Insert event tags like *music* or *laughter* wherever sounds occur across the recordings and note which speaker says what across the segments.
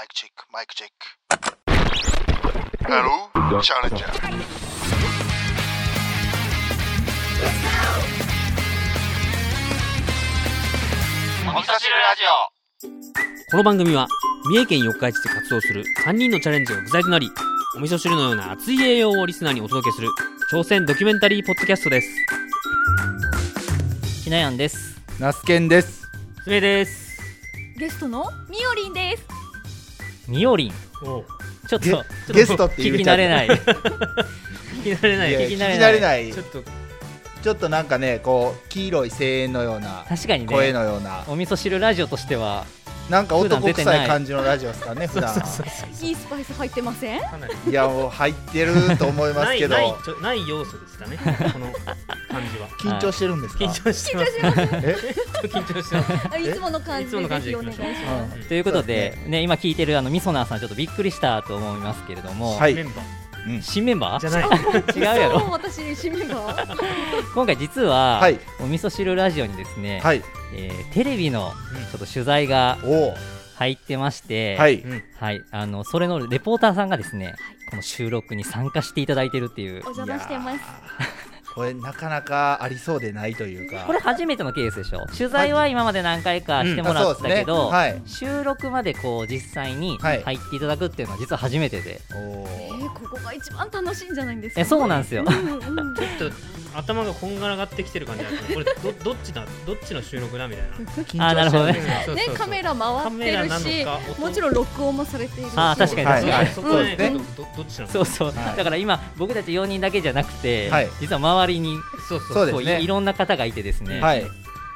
Speaker 1: Mic check mic check hello challengerお味噌汁ラジオ
Speaker 2: この番組は三重県四日市で活動する3人のチャレンジャーが具材となりお味噌汁のような熱い栄養をリスナーにお届けする挑戦ドキュメンタリーポッドキャストです。
Speaker 3: ひなやんです。
Speaker 4: ナスケンです。
Speaker 2: すめです。
Speaker 5: ゲストのみおりんです。
Speaker 3: みおりん
Speaker 2: お
Speaker 3: ちょっと
Speaker 4: ゲゲストって言
Speaker 3: 聞き慣れない。*laughs*
Speaker 2: 聞き慣れない
Speaker 3: 聞き慣れない。
Speaker 2: ちょっと。
Speaker 4: ちょっとなんかね、こう黄色い声援のような
Speaker 3: 確かに
Speaker 4: 声
Speaker 3: ね
Speaker 4: のような、
Speaker 3: お味噌汁ラジオとしては
Speaker 4: なんか男
Speaker 3: 普段出てない
Speaker 4: 臭い感じのラジオですかね、普段。
Speaker 5: いいスパイス入ってません？
Speaker 2: かなり
Speaker 4: いやもう入ってると思いますけど、
Speaker 2: ない要素ですかねこの感じは。*laughs*
Speaker 4: 緊張してるんですか？
Speaker 2: 緊張してます。
Speaker 4: え、
Speaker 2: 緊張してます。*laughs*
Speaker 5: あいつもの感じ
Speaker 2: いつもの感じで
Speaker 5: でぜひお願いし
Speaker 3: ということでね今聞いてるあのみそなーさんちょっとびっくりしたと思いますけれども、
Speaker 4: はい
Speaker 3: 新メンバー？
Speaker 2: ーじゃない。
Speaker 3: 違うやろ。
Speaker 5: 私新メンバー。*laughs*
Speaker 3: 今回実は、
Speaker 4: はい。
Speaker 3: お味噌汁ラジオにですね、
Speaker 4: はい、
Speaker 3: えーテレビのちょっと取材が入ってまして、
Speaker 4: はい、
Speaker 2: うん。
Speaker 3: はい、あのそれのレポーターさんがですね、この収録に参加していただいてるっていう。
Speaker 5: お邪魔してます。
Speaker 4: これなかなかありそうでないというか。
Speaker 3: これ初めてのケースでしょ。取材は今まで何回かしてもらったけど、
Speaker 4: うんあそうですね。
Speaker 3: 収録までこう実際に
Speaker 4: はい
Speaker 3: 入っていただくっていうのは実は初めてで、
Speaker 4: お
Speaker 5: え
Speaker 4: ー
Speaker 5: ー、ここが一番楽しいんじゃないんですか。
Speaker 3: えそうなんですよ。
Speaker 5: うんうん。*laughs*
Speaker 2: ちょっと頭がこんがらがってきてる感じなんですねこれど *laughs* どっちだ？どっちの収録だ？みたいな。
Speaker 4: 緊
Speaker 3: あーなるほどね。
Speaker 2: そうそうそう。
Speaker 5: ねカメラ回ってるし
Speaker 2: のか音
Speaker 5: もちろん録音もされているし。
Speaker 3: あー確かに
Speaker 4: はいはい
Speaker 2: そこね
Speaker 4: そうですね。
Speaker 2: どどどっちなの？
Speaker 3: そうそう、
Speaker 4: はい。
Speaker 3: だから今僕たち4人だけじゃなくて、
Speaker 4: はい。
Speaker 3: 実は周りに
Speaker 2: そうそう。
Speaker 4: そうですね。
Speaker 3: こういいろんな方がいてですね、
Speaker 4: はい、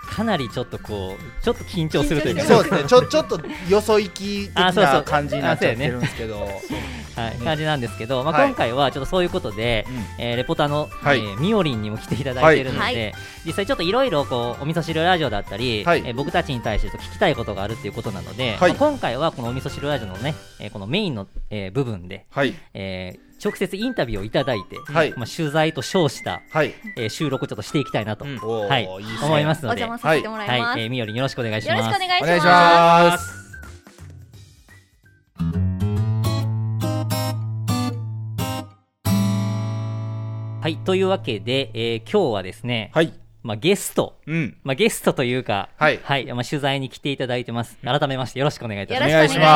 Speaker 3: かなりちょっとこうちょっと緊張するというか。
Speaker 4: そうですね。ちょちょっとよそ行き的
Speaker 3: あそうそう。
Speaker 4: な感じになっちゃってるんですけど、*laughs*
Speaker 3: はい、感じなんですけど、まあ、
Speaker 4: はい。
Speaker 3: 今回はちょっとそういうことで、
Speaker 4: うん。
Speaker 3: えーレポーターの、
Speaker 4: はい。
Speaker 3: えーみおりんにも来ていただいているので、
Speaker 5: はい。
Speaker 3: 実際ちょっといろいろこうお味噌汁ラジオだったり、
Speaker 4: はい。
Speaker 3: えー僕たちに対して聞きたいことがあるっていうことなので、
Speaker 4: はい。
Speaker 3: まあ今回はこのお味噌汁ラジオのね、えーこのメインの、えー部分で、
Speaker 4: はい、
Speaker 3: えー直接インタビューをいただいて、
Speaker 4: はい。
Speaker 3: まあ、取材と称した、
Speaker 4: はい、
Speaker 3: えー収録をちょっとしていきたいなと、
Speaker 2: うん。
Speaker 3: はい。
Speaker 4: いい
Speaker 3: 思います
Speaker 5: お
Speaker 3: ので、
Speaker 5: 邪魔させてもらいます。
Speaker 3: はい、えーみおりんよろしくお願いし
Speaker 5: よろ
Speaker 3: ます。
Speaker 5: しくお願いしま
Speaker 4: ます。
Speaker 3: はい、というわけで、えー今日はですね、
Speaker 4: はい、
Speaker 3: まあ、ゲスト、
Speaker 4: うん、
Speaker 3: まあ、ゲストというか、
Speaker 4: はい。
Speaker 3: まあ、取材に来ていただいてます。改めましてよろしくお願いいたします。
Speaker 5: よろしくお願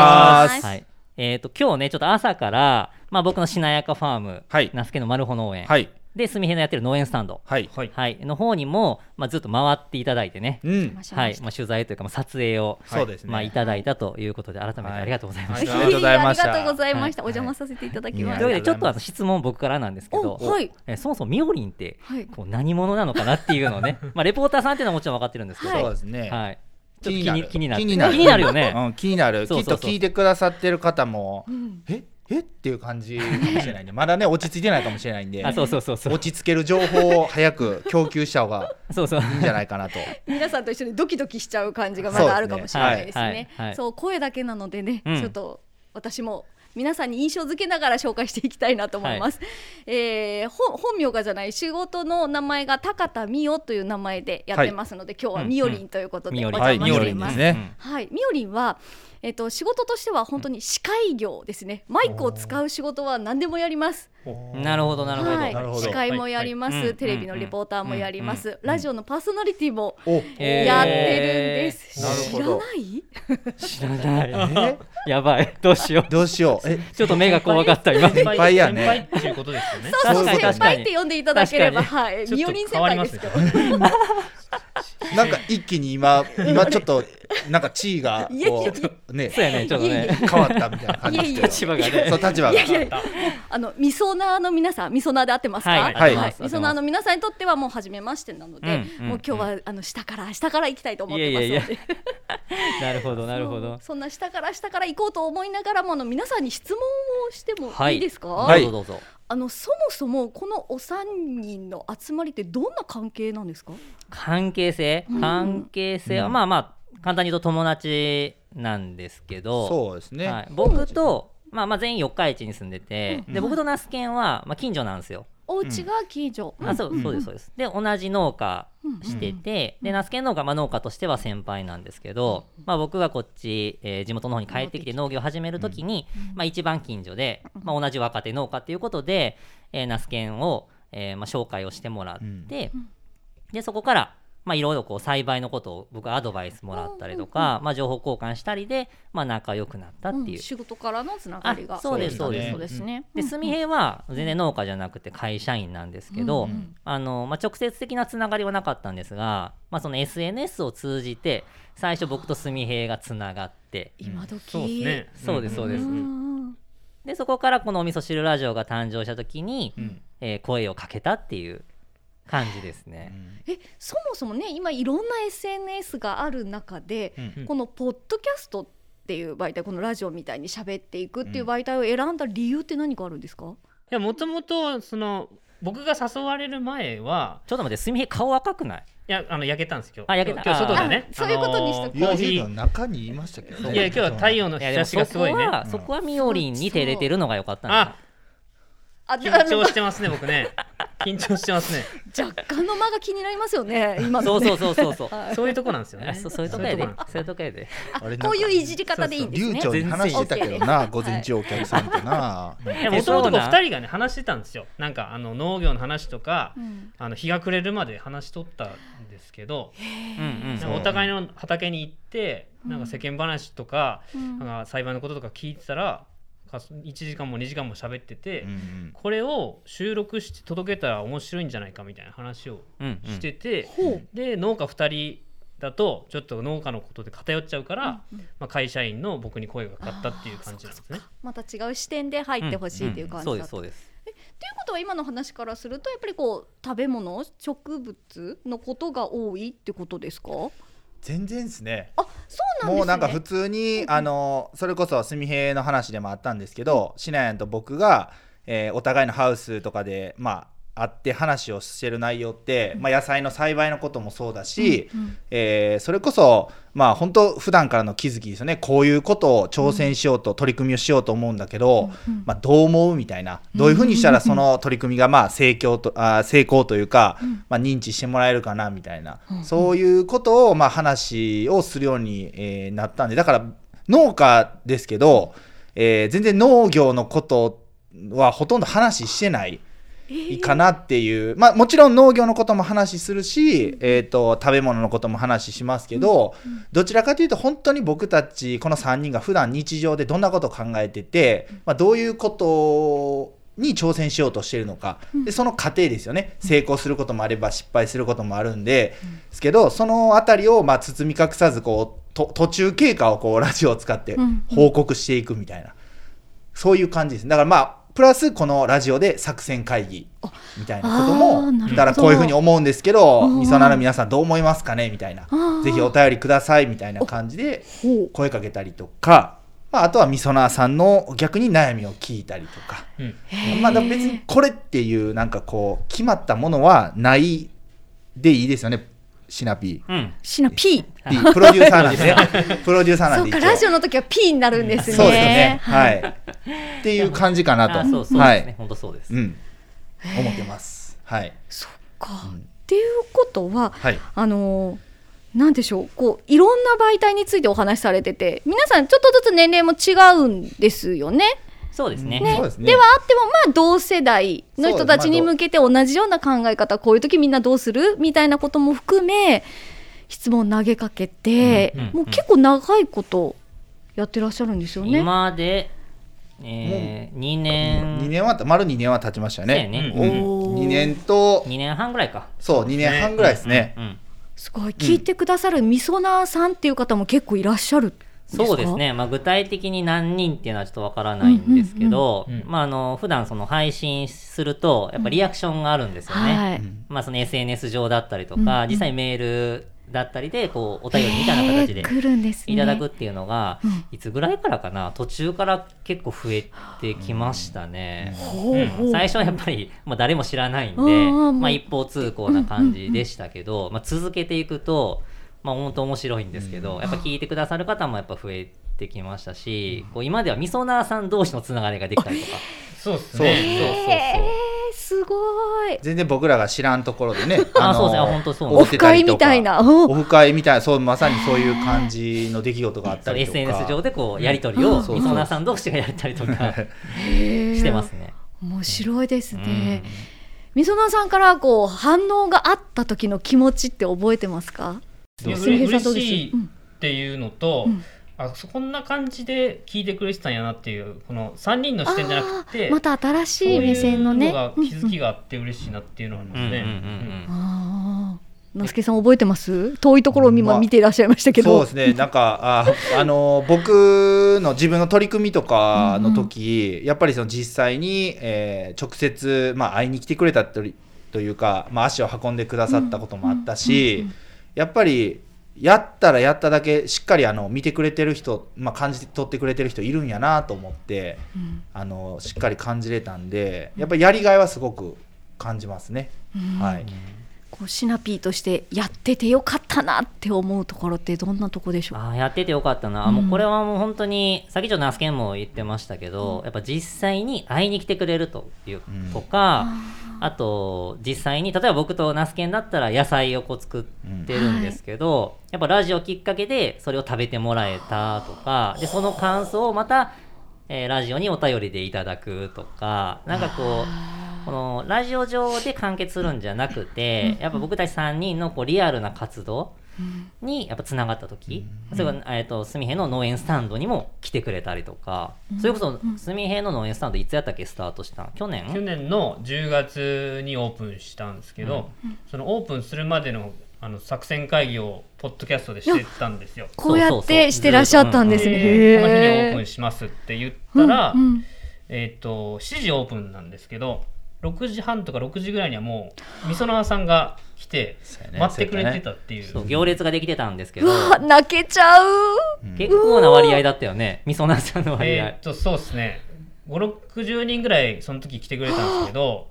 Speaker 5: いし
Speaker 4: お願いし
Speaker 5: ます。
Speaker 3: はい。えっ、と、今日ね、ちょっと朝から、まあ、僕のしなやかファーム、
Speaker 4: はい。
Speaker 3: 那須家のマルホ農園、
Speaker 4: はい、
Speaker 3: で、すみへのやってる農園スタンド、
Speaker 4: はい、
Speaker 2: はい。
Speaker 3: はい、の方にも、まあ、ずっと回っていただいてね、
Speaker 4: うん、
Speaker 3: はい、まあ、取材というか、まあ、撮影を、
Speaker 4: そうですね。
Speaker 3: まあ、いただいたということで、改めてありがとうございました。
Speaker 4: はい。ありがとうございました。
Speaker 5: ありがとうございました。
Speaker 3: はい。
Speaker 5: お邪魔させていただきました。
Speaker 3: というわけで、ちょっとあの質問僕からなんですけど、
Speaker 5: おはい。
Speaker 3: えーそもそもみおりんって、
Speaker 5: はい。
Speaker 3: こう何者なのかなっていうのをね、*laughs* まあ、レポーターさんっていうのはもちろん分かってるんですけど、
Speaker 5: はい。
Speaker 4: そうですね。
Speaker 3: はい。
Speaker 4: 気になる
Speaker 3: 気になる。
Speaker 4: 気になる
Speaker 3: 気になるよね。
Speaker 4: うん、気になる。きっ
Speaker 3: そうそうそう
Speaker 4: と聞いてくださってる方も
Speaker 5: う、ん
Speaker 4: え、え？っていう感じかもしれないんで、まだね落ち着いてないかもしれないんで
Speaker 3: あ、、そうそうそうそう。
Speaker 4: 落ち着ける情報を早く供給した方が
Speaker 3: そうそう。
Speaker 4: いいんじゃないかなと。
Speaker 5: 皆さんと一緒にドキドキしちゃう感じがまだあるかもしれないです
Speaker 3: ね
Speaker 5: ね
Speaker 3: はいはい。
Speaker 5: そう声だけなのでね、
Speaker 3: うん
Speaker 5: ちょっと私も皆さんに印象付けながら紹介していきたいなと思います。えー本本名がじゃない仕事の名前が高田美代という名前でやってますので、今日はみよりんということでお邪魔しています。はい、みよりんは、えっと仕事としては本当に司会業ですね。マイクを使う仕事は何でもやります。
Speaker 3: うんなるほど、なるほど。
Speaker 5: はい
Speaker 4: なるほど
Speaker 5: 司会もやります、
Speaker 3: はいはい
Speaker 5: テレビのレポーターもやります、ラジオのパーソナリティも
Speaker 4: お、
Speaker 3: えー
Speaker 5: やってるんです。
Speaker 4: なるほど
Speaker 5: 知らない？
Speaker 3: 知らない。
Speaker 4: え、*laughs*
Speaker 3: やばい。どうしよ
Speaker 4: どうしよう。え、
Speaker 3: う。ちょっと目が怖かった、今。
Speaker 2: 先
Speaker 4: 先輩やね
Speaker 2: 先輩っていうことですよね
Speaker 5: そうそう
Speaker 3: 確かに
Speaker 5: 先輩って呼んでいただければ、
Speaker 3: 確
Speaker 5: はい、みよりん先輩ですけど。*laughs*
Speaker 4: なんか一気に今、*laughs* 今ちょっと、なんか地位が、こう、ね、
Speaker 3: そうやね、ちょっとね。
Speaker 4: 変わったみたいな感じで。
Speaker 3: 立場がね。
Speaker 4: そう、立場が。
Speaker 5: あのみそなーの皆さん、みそなーで合ってますか？
Speaker 3: はい
Speaker 4: はい
Speaker 5: はい、みそなーの皆さんにとってはもう初めましてなので、もう今日はあの下から下から行きたいと思ってますので。*laughs*
Speaker 3: なるほど、なるほど
Speaker 5: そんな下から下から行こうと思いながらもあの皆さんに質問をしても
Speaker 3: はい
Speaker 5: いいですか？
Speaker 4: はい
Speaker 3: どうぞどうぞ。
Speaker 5: あのそもそもこのお三人の集まりってどんな関係なんですか？
Speaker 3: 関係性？
Speaker 5: うん。
Speaker 3: 関係性？は、まあまあ、簡単に言うと友達なんですけど、
Speaker 4: そうですね。
Speaker 3: はい、僕と、まあ、まあ全員四日市に住んでて、
Speaker 5: うん。
Speaker 3: で僕と那須研は、まあ、近所なんですよ。
Speaker 5: お家が近所、
Speaker 3: あそうそうですそうです。で同じ農家
Speaker 5: うん
Speaker 3: してて、でナスケ農家、まあ、農家としては先輩なんですけど、まあ、僕がこっち、えー地元の方に帰ってきて農業を始めるときに、まあ、一番近所で、まあ、同じ若手農家っていうことで、えー、ナスケンを、えーまあ、紹介をしてもらって、でそこからまあいろいろこう栽培のことを僕アドバイスもらったりとか、まあ、情報交換したりで、まあ、仲良くなったっていう。
Speaker 5: うん仕事からのつながりが。
Speaker 3: あそうです
Speaker 5: そう
Speaker 4: そうです。
Speaker 5: ですね。
Speaker 3: で純平は全然農家じゃなくて会社員なんですけど、
Speaker 5: うんうん。
Speaker 3: あのまあ、直接的なつながりはなかったんですが、まあ、その SNS を通じて最初僕と純平がつながって。
Speaker 5: 今時。
Speaker 2: そうですね。
Speaker 3: そうですそうです、
Speaker 5: うん
Speaker 3: でそこからこのお味噌汁ラジオが誕生した時に、
Speaker 4: ん。
Speaker 3: えー声をかけたっていう感じですね、
Speaker 5: えそもそもね今いろんな SNS がある中で、
Speaker 2: うん。
Speaker 5: このポッドキャストっていう媒体このラジオみたいに喋っていくっていう媒体を選んだ理由って何かあるんですか、
Speaker 2: いやもともとその僕が誘われる前は
Speaker 3: ちょっと待って純平顔赤くない？
Speaker 2: いやあの焼けたんです今日
Speaker 3: あ焼けた。
Speaker 2: 今日今日外でね。
Speaker 5: あそういうことにしとく。
Speaker 2: あのーコーヒー
Speaker 4: 中にいましたけど。ね
Speaker 2: いや今日は太陽の日差し
Speaker 3: でもそこ
Speaker 2: がすごいね。
Speaker 3: は、そこはみおりんに照れてるのが良かったん
Speaker 2: あ
Speaker 5: あ
Speaker 2: 緊張してますね僕ね。緊張してますね。
Speaker 5: 若干の間が気になりますよね今のね。
Speaker 3: そうそうそうそうそう。
Speaker 5: はい。
Speaker 2: そういうとこなんですよね。
Speaker 3: あそうそういうとこやで。
Speaker 2: そういうとこ
Speaker 3: やで。
Speaker 5: あ
Speaker 4: あれ
Speaker 5: こういういじり方でいいんですね。
Speaker 4: 流暢に話してたけどな午前中お客さんとな。
Speaker 2: なもともと2人がね話してたんですよ。なんかあの農業の話とか、
Speaker 5: うん。
Speaker 2: あの日が暮れるまで話しとったんですけど、
Speaker 3: うんうん
Speaker 2: なん。かお互いの畑に行ってなんか世間話とか,、
Speaker 5: うん。
Speaker 2: なんか栽培のこととか聞いてたらか1時間も2時間も喋ってて、
Speaker 4: うんうん。
Speaker 2: これを収録して届けたら面白いんじゃないかみたいな話を
Speaker 3: うんうん。
Speaker 2: してて、
Speaker 5: ほう。
Speaker 2: で農家2人だとちょっと農家のことで偏っちゃうから、
Speaker 5: うんうん。
Speaker 2: まあ、会社員の僕に声がかかったっていう感じなんですね。
Speaker 5: また違う視点で入ってほしいっていう感じだった、
Speaker 3: んんそうですそうです。
Speaker 5: ということは今の話からするとやっぱりこう食べ物植物のことが多いってことですか？
Speaker 4: 全然ですね。
Speaker 5: あそうなんですね。
Speaker 4: もうなんか普通に、あのそれこそ純平の話でもあったんですけど、シナヤンと僕が、えーお互いのハウスとかでまあ会って話をしてる内容って、まあ、野菜の栽培のこともそうだし、えーそれこそまあ本当普段からの気づきですよね。こういうことを挑戦しようと、取り組みをしようと思うんだけど、まあ、どう思うみたいな。どういうふうにしたらその取り組みがまあ成功とあー成功というか、まあ、認知してもらえるかなみたいな、そういうことをまあ話をするように、えーなったんでだから農家ですけど、えー全然農業のことはほとんど話してない。かなっていう、まあ、もちろん農業のことも話するし、えー、と食べ物のことも話しますけど、どちらかというと本当に僕たちこの3人が普段日常でどんなことを考えてて、まあ、どういうことに挑戦しようとしているのか、でその過程ですよね。成功することもあれば失敗することもあるんで、ですけどそのあたりをまあ包み隠さずこうと途中経過をこうラジオを使って
Speaker 5: うん。
Speaker 4: 報告していくみたいな、そういう感じです。だからまあプラスこのラジオで作戦会議みたいなこと
Speaker 5: あ
Speaker 4: もだからこういうふうに思うんですけど
Speaker 5: うん。
Speaker 4: みそなの皆さんどう思いますかね？みたいな。
Speaker 5: ー
Speaker 4: ぜひお便りくださいみたいな感じで声かけたりとか、まあ、あとはみそなさんの逆に悩みを聞いたりとか、
Speaker 2: うん。
Speaker 4: まあ、別にこれっていうなんかこう決まったものはないでいいですよねシナピー。
Speaker 3: うん。
Speaker 5: シナ P
Speaker 4: P プロデューサーなんでね *laughs* プロデューサーなん
Speaker 5: そう
Speaker 4: で一応。
Speaker 5: かラジオの時は P になるんですね。
Speaker 4: そうですよね。はい、っていう感じかなと。
Speaker 3: あそうそう
Speaker 4: はい
Speaker 3: ですね。本当そうです。
Speaker 4: うん。思ってます。はい。
Speaker 5: そっか、っていうことは
Speaker 4: はい。
Speaker 5: あのーなんでしょう。こういろんな媒体についてお話しされてて皆さんちょっとずつ年齢も違うんですよね。
Speaker 3: そうですね。
Speaker 4: ね。ね。
Speaker 5: ではあってもまあ同世代の人たちに向けて同じような考え方こういう時みんなどうするみたいなことも含め質問投げかけて、
Speaker 3: うんうん
Speaker 5: もう結構長いことやってらっしゃるんですよね。
Speaker 3: 今で、えー、2年。
Speaker 4: 2年は丸2年は経ちましたよね。
Speaker 3: ね。
Speaker 4: うん。
Speaker 5: おー
Speaker 4: 2年と
Speaker 3: 2年半ぐらいか。
Speaker 4: そう2年半ぐらいですね。
Speaker 3: うん
Speaker 5: すごい。聞いてくださるみそなーさんっていう方も結構いらっしゃる。んですか
Speaker 3: そうですね、まあ、具体的に何人っていうのはちょっとわからないんですけど、
Speaker 2: うんうんうん
Speaker 3: まあ、あの普段その配信するとやっぱリアクションがあるんですよね、
Speaker 5: はい、
Speaker 3: まあ、その SNS 上だったりとか、
Speaker 5: うんうん。
Speaker 3: 実際メールだったりでこうお便りみたいな形で
Speaker 5: へー来るんですね。
Speaker 3: いただくっていうのが、
Speaker 5: うん。
Speaker 3: いつぐらいからかな？途中から結構増えてきましたね。最初はやっぱり、まあ、誰も知らないんで、
Speaker 5: うんうんうん。
Speaker 3: まあ、一方通行な感じでしたけど、まあ、続けていくと、まあ、本当面白いんですけど、やっぱ聞いてくださる方もやっぱ増えてきましたし、こう今ではみそなーさん同士のつながりができたりとか。*laughs*
Speaker 2: そうです
Speaker 4: そう
Speaker 2: ね
Speaker 5: へーすごい。
Speaker 4: 全然僕らが知らんところでね *laughs*
Speaker 3: あそうですね。あ本当そう。なんです
Speaker 4: 会ってたりとか。
Speaker 5: オフ会みたいな
Speaker 4: オフ会みたいなそうまさにそういう感じの出来事があった
Speaker 3: そう
Speaker 4: りとか
Speaker 3: SNS 上でこうやり取りを
Speaker 5: うん。
Speaker 3: みそなさん同士がやったりとか *laughs* してますね。
Speaker 5: 面白いですね、みそなさんからこう反応があった時の気持ちって覚えてますか？う。です？
Speaker 2: しいっていうのと、
Speaker 5: うん。
Speaker 2: あそこんな感じで聞いてくれてたんやなっていうこの3人の視点じゃなくて
Speaker 5: また新しい目線のね。
Speaker 2: そういうのが気づきがあって嬉しいなっていうのはありますね。
Speaker 3: うんうんうんうん。
Speaker 5: ああ、那須さん覚えてます？遠いところを今
Speaker 4: まあ
Speaker 5: 見ていらっしゃいましたけど、
Speaker 4: そうですね。なんかああの僕の自分の取り組みとかの時、やっぱりその実際に、えー直接、まあ、会いに来てくれたとりというか、まあ、足を運んでくださったこともあったし、やっぱりやったらやっただけしっかりあの見てくれてる人、まあ、感じ取ってくれてる人いるんやなと思って
Speaker 5: うん。
Speaker 4: あのしっかり感じれたんでやっぱりやりがいはすごく感じますね。
Speaker 5: うん。
Speaker 4: はい。
Speaker 5: こうシナピーとしてやっててよかったなって思うところってどんなとこでしょう？
Speaker 3: あーやっててよかったな、あもうこれはもう本当にさっきちょっとナスケンも言ってましたけど、やっぱ実際に会いに来てくれるという
Speaker 4: うん。
Speaker 3: とか、あと実際に例えば僕とナスケンだったら野菜をこう作ってるんですけど、やっぱラジオきっかけでそれを食べてもらえたとかでその感想をまた、えーラジオにお便りでいただくとかなんかこうこのラジオ上で完結するんじゃなくてやっぱ僕たち3人のこうリアルな活動にやっぱつながった時、それから、えー、とすみへの農園スタンドにも来てくれたりとか、それこそすみへの農園スタンドいつやったっけ？スタートしたん去年？
Speaker 2: 去年の10月にオープンしたんですけど、そのオープンするまでのあの作戦会議をポッドキャストでしてたんですよ。
Speaker 5: こうやってしてらっしゃったんですね。
Speaker 2: でこの日にオープンしますって言ったら、
Speaker 5: うん。うん。
Speaker 2: えっ、と7時オープンなんですけど6時半とか6時ぐらいにはもうみそなさんが来て待ってくれてたっていう。
Speaker 3: そう行列ができてたんですけ
Speaker 5: う
Speaker 3: ど
Speaker 5: わ泣けちゃう。
Speaker 3: 結構な割合だったよね。みそなさんの割合、
Speaker 2: えーっとそうですね。560人ぐらいその時来てくれたんですけど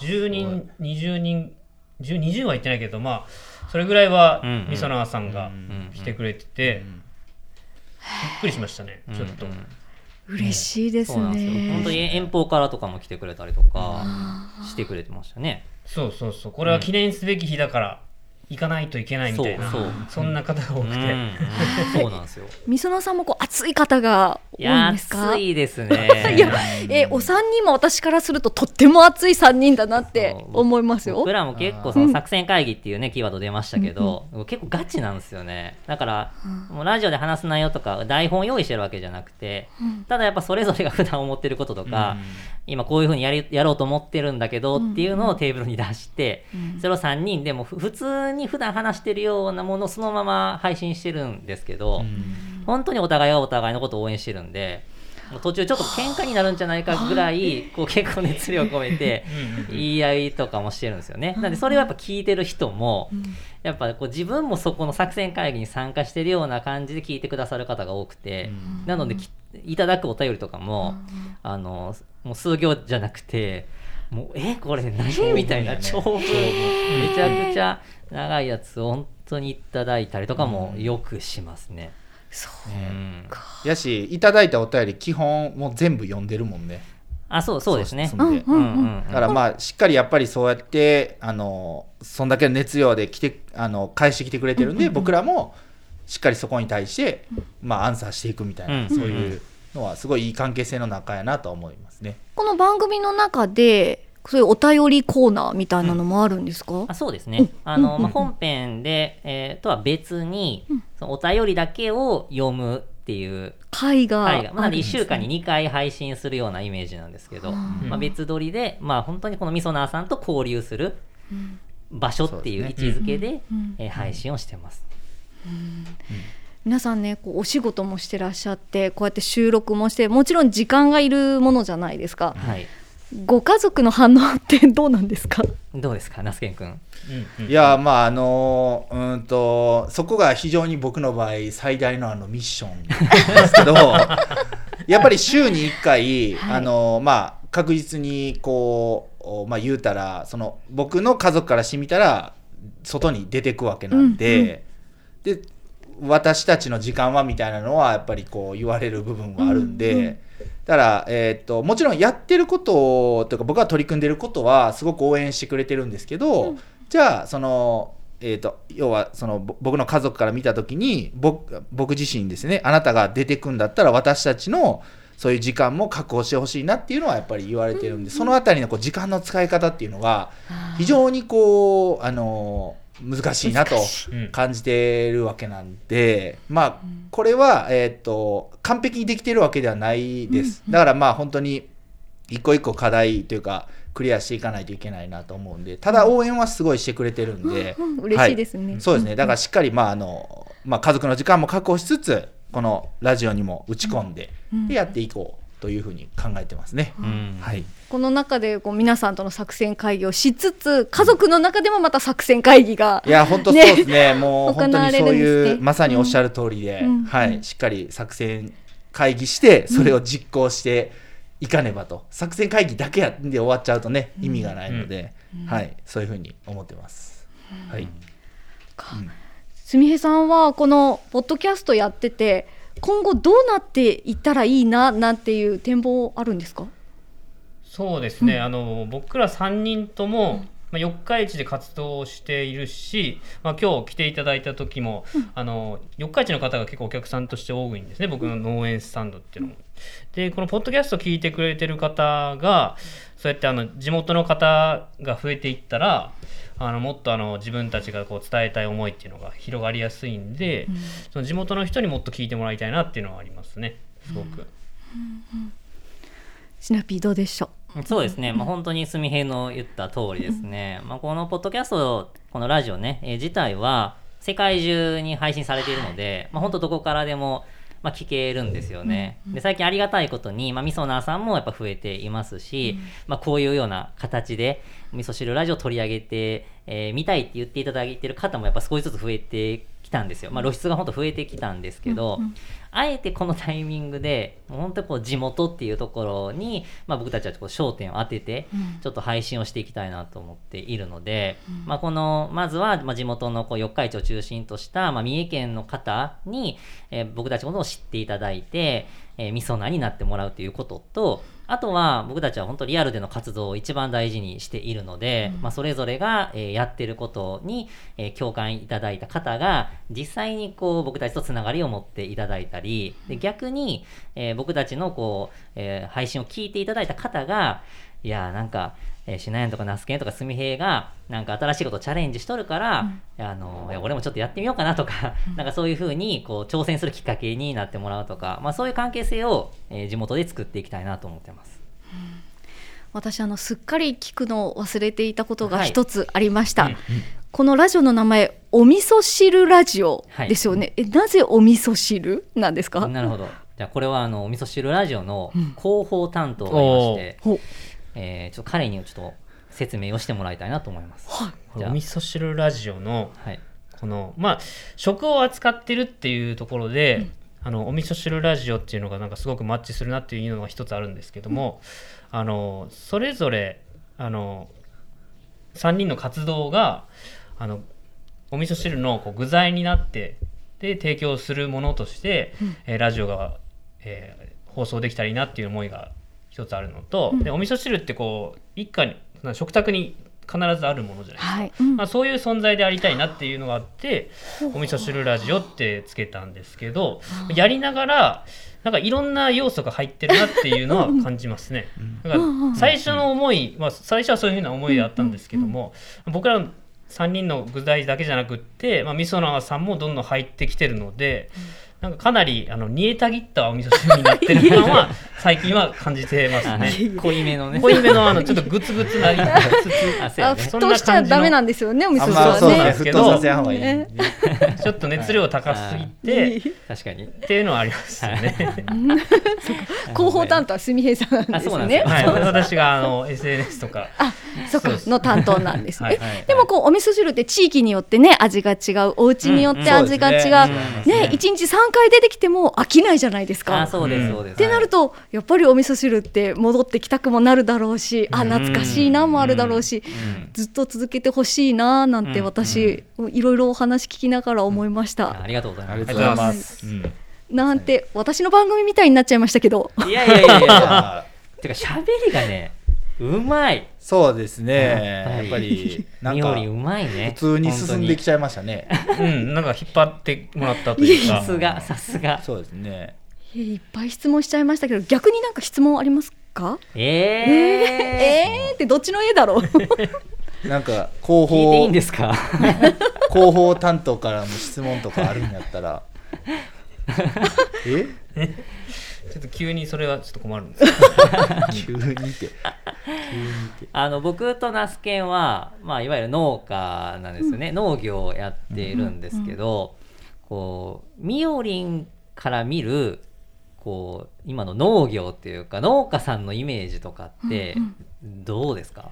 Speaker 2: 10人20人10 20は言ってないけどまあそれぐらいはみそなさんが
Speaker 3: ん
Speaker 2: 来てくれてて、びっくりしましたね。ちょっと、
Speaker 3: うんうん
Speaker 5: 嬉しいです
Speaker 3: そうなんですよ。本当に
Speaker 5: ね。
Speaker 3: 遠方からとかも来てくれたりとかしてくれてましたね。
Speaker 2: そうそうそう。これは記念すべき日だから行かないといけないみたいな、
Speaker 3: そうそう。
Speaker 2: そんな方が多くて、
Speaker 3: うんうん。*laughs* そうなんですよ。
Speaker 5: みそなさんもこう熱い方が多
Speaker 3: い
Speaker 5: んですか？
Speaker 3: 暑いですね。*laughs*
Speaker 5: い。や、えお三人も私からするととっても熱い三人だなって思いますよ。
Speaker 3: 僕。らも結構その作戦会議っていうねキーワード出ましたけど、結構ガチなんですよね。だから、もうラジオで話す内容とか台本用意してるわけじゃなくて、ただやっぱそれぞれが普段思ってることとか、今こういうふうにやりやろうと思ってるんだけどっていうのをテーブルに出して、それを3人でもふ普通に普段話してるようなものをそのまま配信してるんですけど、本当にお互いがお互いのことを応援してるんで途中ちょっと喧嘩になるんじゃないかぐらいこう結構熱量を込めて言い合いとかもしてるんですよね。なんでそれをやっぱ聞いてる人もやっぱこう自分もそこの作戦会議に参加してるような感じで聞いてくださる方が多くて、なのできいただくお便りとかも、あのもう数行じゃなくてもうえこれ何？みたいな長文。めちゃくちゃ長いやつを本当にいただいたりとかもよくしますね。
Speaker 5: そう
Speaker 3: うん。
Speaker 4: やしいただいたお便り基本もう全部読んでるもんね。
Speaker 3: あそうそうですね。
Speaker 4: そう
Speaker 3: んうんうん。
Speaker 4: だからまあしっかりやっぱりそうやってあのそんだけの熱量で来てあの返してきてくれてるんで、僕らもしっかりそこに対して、まあ、アンサーしていくみたいな、
Speaker 3: うん
Speaker 4: そういうのはすごいいい関係性の中やなとは思いますね。
Speaker 5: この番組の中でそういうお便りコーナーみたいなのもあるんですか？
Speaker 3: あそうですね。あの、まあ、本編で、えーとは別に、そのお便りだけを読むっていう
Speaker 5: 会が
Speaker 3: 回が、まあ、なんで1
Speaker 5: あるんですね。
Speaker 3: 週間に2回配信するようなイメージなんですけど、まあ、別撮りで、まあ、本当にこのみそなーさんと交流する場所っていう位置づけで、えー配信をしてます。
Speaker 5: 皆さんねこうお仕事もしてらっしゃってこうやって収録もしてもちろん時間がいるものじゃないですか。
Speaker 3: はい。
Speaker 5: ご家族の反応ってどうなんですか？
Speaker 3: どうですか、那須健君。
Speaker 2: うんうん
Speaker 4: いやまああのうーんとそこが非常に僕の場合最大のあのミッションな *laughs* んですけどやっぱり週に1回、あのまあ確実にこう、おまあ、言うたらその僕の家族からしてみたら外に出てくわけなんで、で私たちの時間はみたいなのはやっぱりこう言われる部分はあるんで、だから、えーっともちろんやってることとか僕が取り組んでることはすごく応援してくれてるんですけど、じゃあその、えー、と要はそのぼ僕の家族から見た時に僕僕自身ですねあなたが出てくんだったら私たちのそういう時間も確保してほしいなっていうのはやっぱり言われてるんで、そのあたりのこう時間の使い方っていうのが非常にこうあの難しいなと
Speaker 2: うん。
Speaker 4: 感じてるわけなんで、まあこれは、えー、と完璧にできてるわけではないです、だからまあ本当に一個一個課題というかクリアしていかないといけないなと思うんでただ応援はすごいしてくれてるんで、
Speaker 5: うん。嬉しいですね。
Speaker 4: はそうですね。だからしっかりまああの、まあ、家族の時間も確保しつつこのラジオにも打ち込んで,、でやっていこうというふうに考えてますね、
Speaker 3: うん。
Speaker 4: はい。
Speaker 5: この中でこう皆さんとの作戦会議をしつつ家族の中でもまた作戦会議が
Speaker 4: いや本当そうですね。もう本当にそういう、まさにおっしゃる通りで、
Speaker 5: うん。
Speaker 4: はい、しっかり作戦会議してそれを実行していかねばと、作戦会議だけやで終わっちゃうとね意味がないので、はい、そういうふうに思ってます。はい、
Speaker 5: すみへさんはこのポッドキャストやってて今後どうなっていったらいいななんていう展望あるんですか？
Speaker 2: そうですね、あの僕ら3人とも、まあ、四日市で活動をしているし、まあ、今日来ていただいた時も、あの四日市の方が結構お客さんとして多いんですね。僕の農園スタンドっていうのも。でこのポッドキャスト聞いてくれてる方がそうやってあの地元の方が増えていったらあのもっとあの自分たちがこう伝えたい思いっていうのが広がりやすいんで、その地元の人にもっと聞いてもらいたいなっていうのはありますねすごく。
Speaker 5: シナピーどうでしょ
Speaker 3: そうですね、まあ、本当にすみへいの言った通りですね、まあ、このポッドキャスト、このラジオね、えー自体は世界中に配信されているので、まあ、本当どこからでも、まあ、聞けるんですよね。で最近ありがたいことに、まあ、みそなーさんもやっぱ増えていますし、まあ、こういうような形で、味噌汁ラジオ取り上げて、えー見たいって言っていただいてる方もやっぱ少しずつ増えてきたんですよ。まあ、露出が本当増えてきたんですけど、あえてこのタイミングで、もう本当にこう地元っていうところに、まあ、僕たちはこう焦点を当てて、ちょっと配信をしていきたいなと思っているので、まあ、この、まずは、まあ、地元のこう四日市を中心とした、まあ、三重県の方に、えー僕たちのことを知っていただいて、えー、みそなになってもらうということと、あとは僕たちは本当リアルでの活動を一番大事にしているので、まあ、それぞれが、えーやってることに、えー共感いただいた方が実際にこう僕たちとつながりを持っていただいたりで逆に、えー僕たちのこう、えー配信を聞いていただいた方がいやーなんか、えー、シナヤンとかナスケンとかスミヘイがなんか新しいことチャレンジしとるから、いやあのいや俺もちょっとやってみようかなとか、*laughs* なんかそういうふうにこう挑戦するきっかけになってもらうとか、まあ、そういう関係性を、えー地元で作っていきたいなと思ってます。
Speaker 5: 私あのすっかり聞くのを忘れていたことが
Speaker 3: はい。
Speaker 5: 一つありました、
Speaker 3: うん
Speaker 5: このラジオの名前お味噌汁ラジオですよね、えなぜお味噌汁なんですか、
Speaker 3: なるほど。じゃあこれはあのお味噌汁ラジオの広報担当がいまして、
Speaker 5: ほう
Speaker 3: えーちょっと彼にちょっと説明をしてもらいたいなと思います。じゃあ。
Speaker 2: お味噌汁ラジオの
Speaker 3: はい。
Speaker 2: このまあ食を扱ってるっていうところで、あのお味噌汁ラジオっていうのがなんかすごくマッチするなっていうのが一つあるんですけども、あのそれぞれあの3人の活動があのお味噌汁のこう具材になってで提供するものとして、えーラジオが、えー放送できたらいいなっていう思いが一つあるのと、でお味噌汁ってこう一家に食卓に必ずあるものじゃないですか。
Speaker 5: はい、うん。
Speaker 2: まあ、そういう存在でありたいなっていうのがあって「お味噌汁ラジオ」ってつけたんですけどやりながらなんかいろんな要素が入ってるなっていうのは感じますね。だから最初の思い、まあ、最初はそういうふうな思いであったんですけども僕ら3人の具材だけじゃなくって、まあ、みそなさんもどんどん入ってきてるので。なんかかなりあの煮えたぎったお味噌汁になってるのは最近は感じてます
Speaker 3: あ
Speaker 2: ね。*laughs*
Speaker 3: 濃いめのね。
Speaker 2: 濃いめのあのちょっとグツグツなり。つ *laughs* つ
Speaker 3: あ
Speaker 5: 沸騰しちゃダメなんですよねお味
Speaker 4: あ
Speaker 5: 噌汁はね。
Speaker 2: なんですけどちょっと熱量高すぎて、
Speaker 3: 確かに。
Speaker 2: っていうのはありますよね。
Speaker 5: 広報担当はすみへいさんなんですね。
Speaker 2: はい、私があの SNS とか、
Speaker 5: あそっかの担当なんですね、でもこうお味噌汁って地域によってね味が違う。お家によって味が違う,、ね。一日3回出てきても飽きないじゃないですか。
Speaker 3: あ、そうです、
Speaker 2: うん。
Speaker 3: そうです。
Speaker 5: ってなるとやっぱりお味噌汁って戻ってきたくもなるだろうし、あ懐かしいなもあるだろうし、
Speaker 3: うん。
Speaker 5: ずっと続けてほしいななんて
Speaker 3: うん。
Speaker 5: 私、いろいろお話聞きながら思いました。
Speaker 3: あありがとうございます。
Speaker 5: なんて私の番組みたいになっちゃいましたけど。
Speaker 3: いやいやいやいや。
Speaker 4: あ *laughs*
Speaker 3: てか喋りがねうまい。
Speaker 4: そうですね。やっぱり。なんか
Speaker 3: みおりうまいね。
Speaker 4: 普通に進んできちゃいましたね。
Speaker 2: うん、なんか引っ張ってもらったというか。
Speaker 3: さすがさすが。
Speaker 4: そうですね。
Speaker 5: いっぱい質問しちゃいましたけど逆になんか質問ありますか？
Speaker 3: え
Speaker 5: え
Speaker 3: え
Speaker 5: ーってどっちの絵だろう？*laughs*
Speaker 4: なんか広
Speaker 3: 聞いていんですか？*laughs*
Speaker 4: 広報担当からも質問とかあるんやったら。*laughs* え？
Speaker 2: ちょっと急にそれはちょっと困るんですけど *laughs*
Speaker 4: 急にって。急にって。
Speaker 3: あの僕とナスケンは、まあ、いわゆる農家なんですよね、農業をやっているんですけど、こうみおりんから見るこう今の農業っていうか農家さんのイメージとかってどうですか、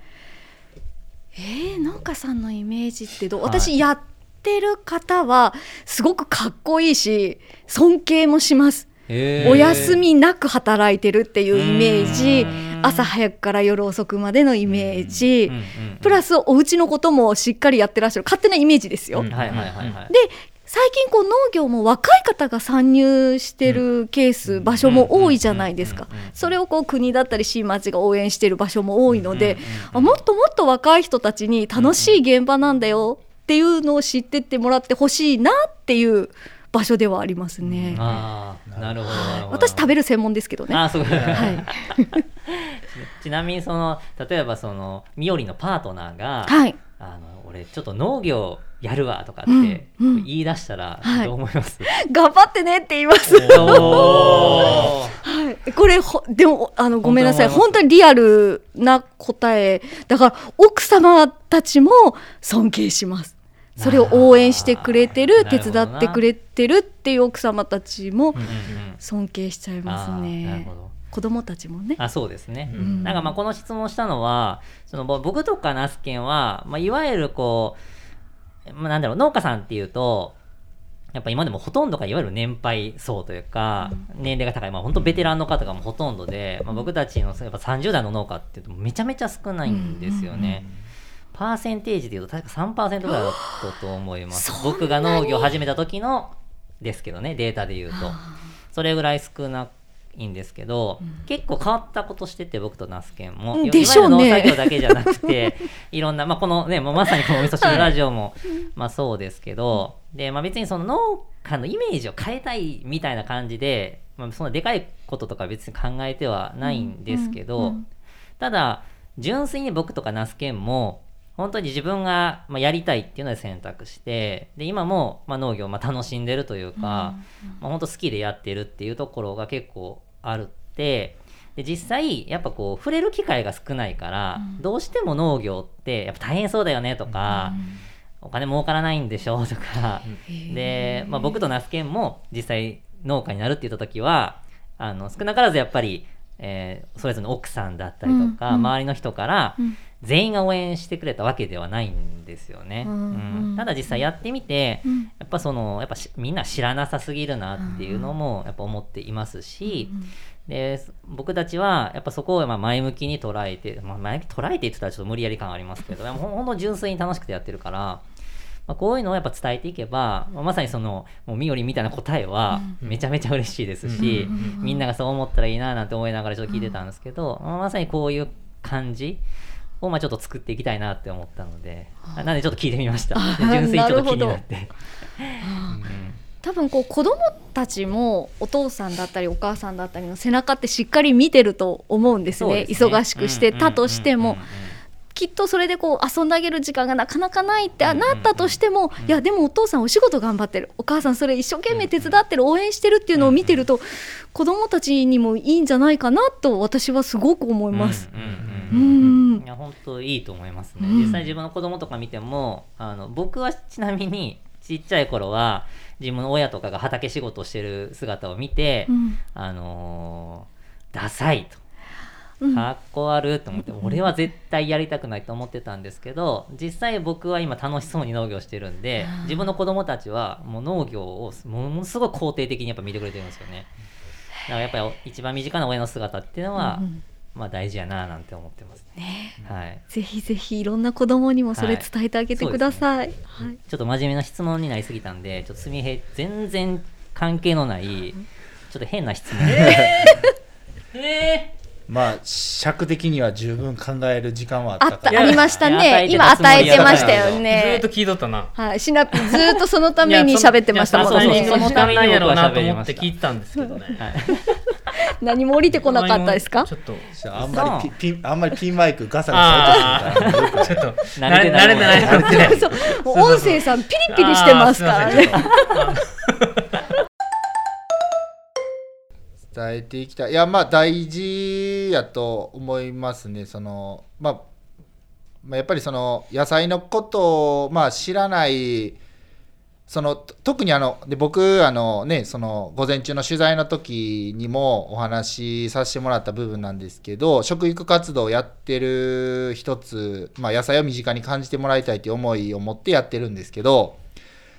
Speaker 5: えー、農家さんのイメージってどう、
Speaker 3: はい。
Speaker 5: 私やってる方はすごくかっこいいし尊敬もします、お休みなく働いてるっていうイメージ。
Speaker 3: うん。
Speaker 5: 朝早くから夜遅くまでのイメージ、プラスお家のこともしっかりやってらっしゃる勝手なイメージですよ、で最近こう農業も若い方が参入してるケース、場所も多いじゃないですか。それをこう国だったり市町が応援してる場所も多いので、
Speaker 3: う
Speaker 5: もっともっと若い人たちに楽しい現場なんだよっていうのを知ってってもらってほしいなっていう場所ではありますね。
Speaker 3: ああなるほど
Speaker 5: 私食べる専門ですけどね。
Speaker 3: あーそう
Speaker 5: はい、*laughs*
Speaker 3: ちなみにその例えばそのみおりのパートナーが、
Speaker 5: はい、
Speaker 3: あの俺ちょっと農業やるわとかって
Speaker 5: うん
Speaker 3: 言
Speaker 5: うん。
Speaker 3: い出したら
Speaker 5: はい。
Speaker 3: どう思います、
Speaker 5: 頑張ってねって言います。はい、これほでもあのごめんなさい。
Speaker 3: 本当に
Speaker 5: リアルな答え。だから奥様たちも尊敬しますそれを応援してくれてる手伝ってくれてるっていう奥様たちも
Speaker 3: うんうんうん。
Speaker 5: 尊敬しちゃいますね。子供たちもね。
Speaker 3: あそうですね、
Speaker 2: うん。
Speaker 3: なんかまあこの質問をしたのはそのぼ僕とかナスケンは、まあ、いわゆるこう、まあ、なんだろう農家さんっていうとやっぱ今でもほとんどがいわゆる年配層というか、年齢が高い、まあ、本当ベテランの方がもうほとんどで、まあ、僕たちのやっぱ30代の農家っていうとめちゃめちゃ少ないんですよね。パーセンテージでいうと確か3%ぐらいだったと思います。僕が農業を始めた時のですけどねデータで言うと。それぐらい少ないんですけど、結構変わったことしてて僕とナスケンも、
Speaker 5: ね
Speaker 3: いわゆる農作業だけじゃなくて *laughs* いろんな、まあ、このねもうまさにこのお味噌汁ラジオも、まあそうですけど、で、まあ、別にその農家のイメージを変えたいみたいな感じで、まあ、そんなでかいこととか別に考えてはないんですけど、
Speaker 5: うんうん。
Speaker 3: ただ純粋に僕とかナスケンも本当に自分がまあやりたいっていうので選択してで今もまあ農業をまあ楽しんでるというか、まあ、本当好きでやってるっていうところが結構あるってで実際やっぱこう触れる機会が少ないから、どうしても農業ってやっぱ大変そうだよねとか、お金儲からないんでしょとか、で、まあ、僕とナスケンも実際農家になるって言った時はあの少なからずやっぱり、えーそれぞれの奥さんだったりとか、
Speaker 5: うんうん。
Speaker 3: 周りの人から、
Speaker 5: うん。
Speaker 3: 全員が応援してくれたわけではないんですよね。
Speaker 5: うん
Speaker 3: うん。ただ実際やってみて、
Speaker 5: うん。
Speaker 3: やっぱそのやっぱしみんな知らなさすぎるなっていうのもやっぱ思っていますし、で僕たちはやっぱそこをまあ前向きに捉えて、まあ、前向きに捉えてって言ったらちょっと無理やり感ありますけどほんほんと純粋に楽しくてやってるから、まあ、こういうのをやっぱ伝えていけば、まあまさにそのもうみよりみたいな答えはめちゃめちゃ嬉しいですし、みんながそう思ったらいいななんて思いながらちょっと聞いてたんですけど、まあまさにこういう感じをまあちょっと作っていきたいなって思ったので、なんでちょっと聞いてみました。
Speaker 5: あ *laughs*
Speaker 3: 純粋にちょっと気に
Speaker 5: な
Speaker 3: って。
Speaker 5: 多分こう子供たちもお父さんだったりお母さんだったりの背中ってしっかり見てると思うんですね。
Speaker 3: ね。
Speaker 5: 忙しくしてたとしても。
Speaker 3: うんうんうんうん
Speaker 5: きっとそれでこう遊んであげる時間がなかなかないってなんったとしてもいやでもお父さんお仕事頑張ってる。お母さんそれ一生懸命手伝ってる応援してるっていうのを見てると子供たちにもいいんじゃないかなと私はすごく思います。
Speaker 3: うんうんうん
Speaker 5: うん。
Speaker 3: いや本当いいと思いますね、
Speaker 5: うん。
Speaker 3: 実際自分の子供とか見てもあの僕はちなみにちっちゃい頃は自分の親とかが畑仕事をしてる姿を見て、
Speaker 5: うん。
Speaker 3: あのーダサいと。
Speaker 5: うん
Speaker 3: かっこ悪いと思って、俺は絶対やりたくないと思ってたんですけど実際僕は今楽しそうに農業してるんで自分の子供たちはもう農業をものすごい肯定的にやっぱ見てくれてるんですよね。だからやっぱり一番身近な親の姿っていうのは、
Speaker 5: うん
Speaker 3: まあ大事やななんて思ってますね。はい。
Speaker 5: ぜひぜひいろんな子供にもそれ
Speaker 3: はい
Speaker 5: 伝えてあげてください。はい。
Speaker 3: ちょっと真面目な質問になりすぎたんで、ちょっとすみへ全然関係のないちょっと変な質問、
Speaker 2: え *laughs*
Speaker 4: まあ尺的には十分考える時間はあ
Speaker 5: あ
Speaker 4: ったから。
Speaker 5: ありましたね。今与え
Speaker 3: て
Speaker 5: てましたよ
Speaker 2: ー、ずーっ
Speaker 5: ね
Speaker 2: と聞いとったな
Speaker 5: はいシナピーずーっとそのために喋ってましたもん。ね
Speaker 3: そのために
Speaker 2: なんやろうなと思って聞いてたんですけどね。
Speaker 3: は *laughs* い
Speaker 5: 何も降りてこなかったですか？
Speaker 2: ちょっと
Speaker 4: あんまりピあんまりピンマイクガサガサ音するから。よくない
Speaker 2: ちょっと
Speaker 3: 慣
Speaker 2: 慣れ
Speaker 3: れてない。
Speaker 2: 慣れてない *laughs*
Speaker 5: 音声さんピリピリしてますからね
Speaker 4: 伝えていきたい。いやまあ大事やと思いますね。その、まあ、まあやっぱりその野菜のことを、まあ、知らないその特にあので僕あのねその午前中の取材の時にもお話しさせてもらった部分なんですけど食育活動をやってる一つ、まあ、野菜を身近に感じてもらいたいという思いを持ってやってるんですけど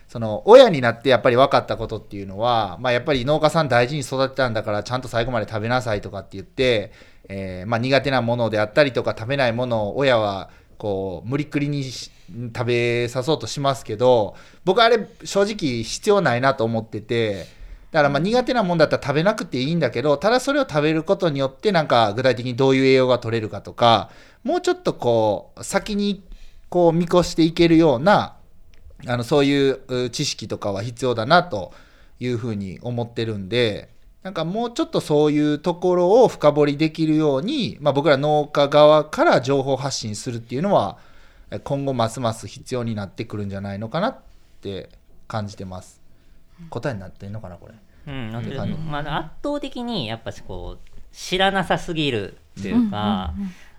Speaker 4: その親になってやっぱり分かったことっていうのは、まあ、やっぱり農家さん大事に育てたんだからちゃんと最後まで食べなさいとかって言って、えーまあ、苦手なものであったりとか食べないものを親はこう無理くりにし食べさそうとしますけど僕あれ正直必要ないなと思っててだからまあ苦手なもんだったら食べなくていいんだけどただそれを食べることによってなんか具体的にどういう栄養が取れるかとかもうちょっとこう先にこう見越していけるようなあのそういうう知識とかは必要だなというふうに思ってるんでなんかもうちょっとそういうところを深掘りできるように、まあ、僕ら農家側から情報発信するっていうのはえ今後ますます必要になってくるんじゃないのかなって感じてます。答えになってんのかなこれ。
Speaker 3: うん、なんていう
Speaker 4: って感じ。
Speaker 3: まあ、圧倒的にやっぱしこう知らなさすぎるっていうか、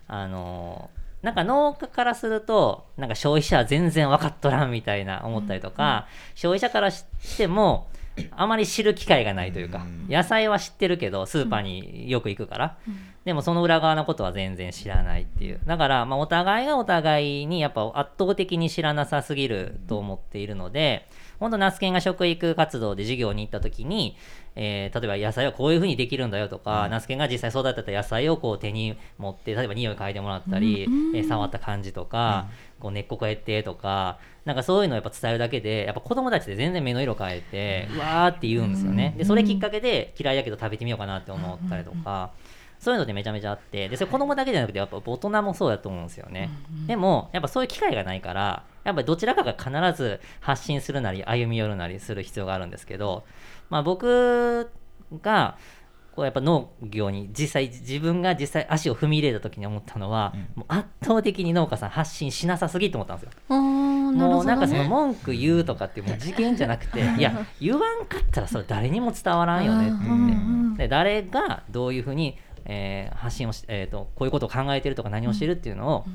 Speaker 3: あのなんか農家からするとなんか消費者は全然分かっとらんみたいな思ったりとか、消費者からしてもあまり知る機会がないというか、野菜は知ってるけどスーパーによく行くから、でもその裏側のことは全然知らないっていう。だからまあお互いがお互いにやっぱ圧倒的に知らなさすぎると思っているので本当ナスケンが食育活動で授業に行った時に、えー例えば野菜はこういうふうにできるんだよとか、ナスケンが実際育てた野菜をこう手に持って例えば匂い嗅いでもらったり、えー触った感じとか、こう根っここうやってとかなんかそういうのをやっぱ伝えるだけでやっぱ子供たちで全然目の色変えて、うわーって言うんですよね。でそれきっかけで嫌いだけど食べてみようかなって思ったりとか。そういうのでめちゃめちゃあってでそれ子供だけじゃなくてやっぱ大人もそうだと思うんですよね、でもやっぱそういう機会がないからやっぱりどちらかが必ず発信するなり歩み寄るなりする必要があるんですけど、まあ、僕がこうやっぱ農業に実際自分が実際足を踏み入れた時に思ったのは、もう圧倒的に農家さん発信しなさすぎと思ったんですよ。もうなんかその
Speaker 5: ね
Speaker 3: 文句言うとかってもう事件じゃなくていや言わんかったらそれ誰にも伝わらんよねって言って、
Speaker 5: うん。
Speaker 3: で誰がどういうふうに、えー発信をし、えー、とこういうことを考えてるとか何をしてるっていうのを、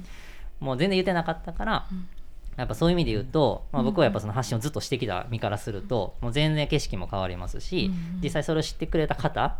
Speaker 3: もう全然言ってなかったから、やっぱそういう意味で言うと、まあ、僕はやっぱその発信をずっとしてきた身からするともう全然景色も変わりますし、実際それを知ってくれた方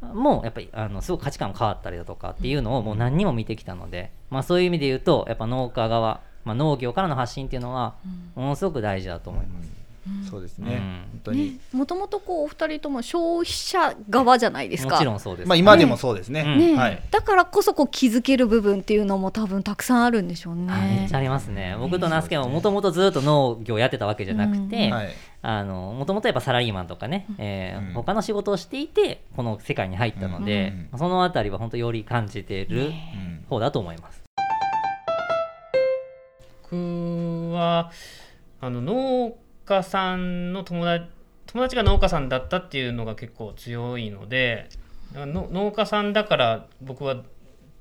Speaker 3: もやっぱりあのすごく価値観も変わったりだとかっていうのをもう何にも見てきたので、まあ、そういう意味で言うとやっぱ農家側、まあ、農業からの発信っていうのはものすごく大事だと思います。
Speaker 4: そうですね、
Speaker 3: うん。
Speaker 4: 本当に、
Speaker 5: ねもともとこうお二人とも消費者側じゃないですか。
Speaker 3: もちろんそうです、
Speaker 4: まあ今でもそうですね、
Speaker 3: うん。
Speaker 5: ね。
Speaker 4: はい。
Speaker 5: だからこそこう気づける部分っていうのも多分たくさんあるんでしょう
Speaker 3: あめ
Speaker 5: ね。
Speaker 3: っちゃありますね。僕とナスケはもともとずっと農業やってたわけじゃなくて、
Speaker 5: うん
Speaker 4: はい。
Speaker 3: あのもともとやっぱサラリーマンとかね、えー
Speaker 4: うん
Speaker 3: 他の仕事をしていてこの世界に入ったので、そのあたりは本当より感じてる
Speaker 4: うん
Speaker 3: 方だと思います。
Speaker 2: 僕はあの農家さんの友達友達が農家さんだったっていうのが結構強いのでの農家さんだから僕は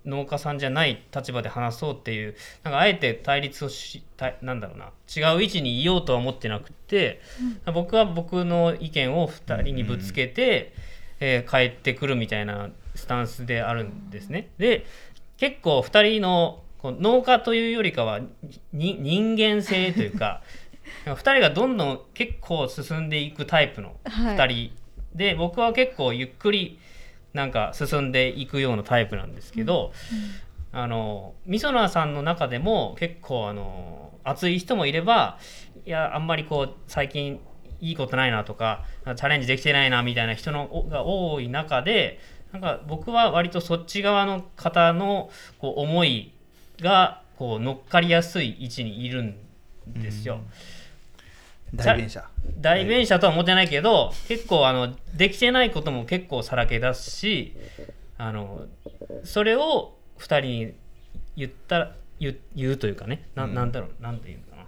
Speaker 2: 農家さんじゃない立場で話そうっていうなんかあえて対立をしたなんだろうな違う位置にいようとは思ってなくて、僕は僕の意見を2人にぶつけて、えー帰ってくるみたいなスタンスであるんですね。で結構2人の農家というよりかはに人間性というか *laughs* 2人がどんどん結構進んでいくタイプの
Speaker 5: はい。
Speaker 2: 2人、で僕は結構ゆっくりなんか進んでいくようなタイプなんですけど、あのみそなさんの中でも結構あの熱い人もいればいやあんまりこう最近いいことないなとかチャレンジできてないなみたいな人のおが多い中でなんか僕は割とそっち側の方のこう思いがこう乗っかりやすい位置にいるんですよ。
Speaker 4: 代弁者
Speaker 2: 代弁者とは思ってないけど、結構あのできてないことも結構さらけ出すしあのそれを2人に言ったら言う言うというかねな,、ん、なんだろうなんていうのかな。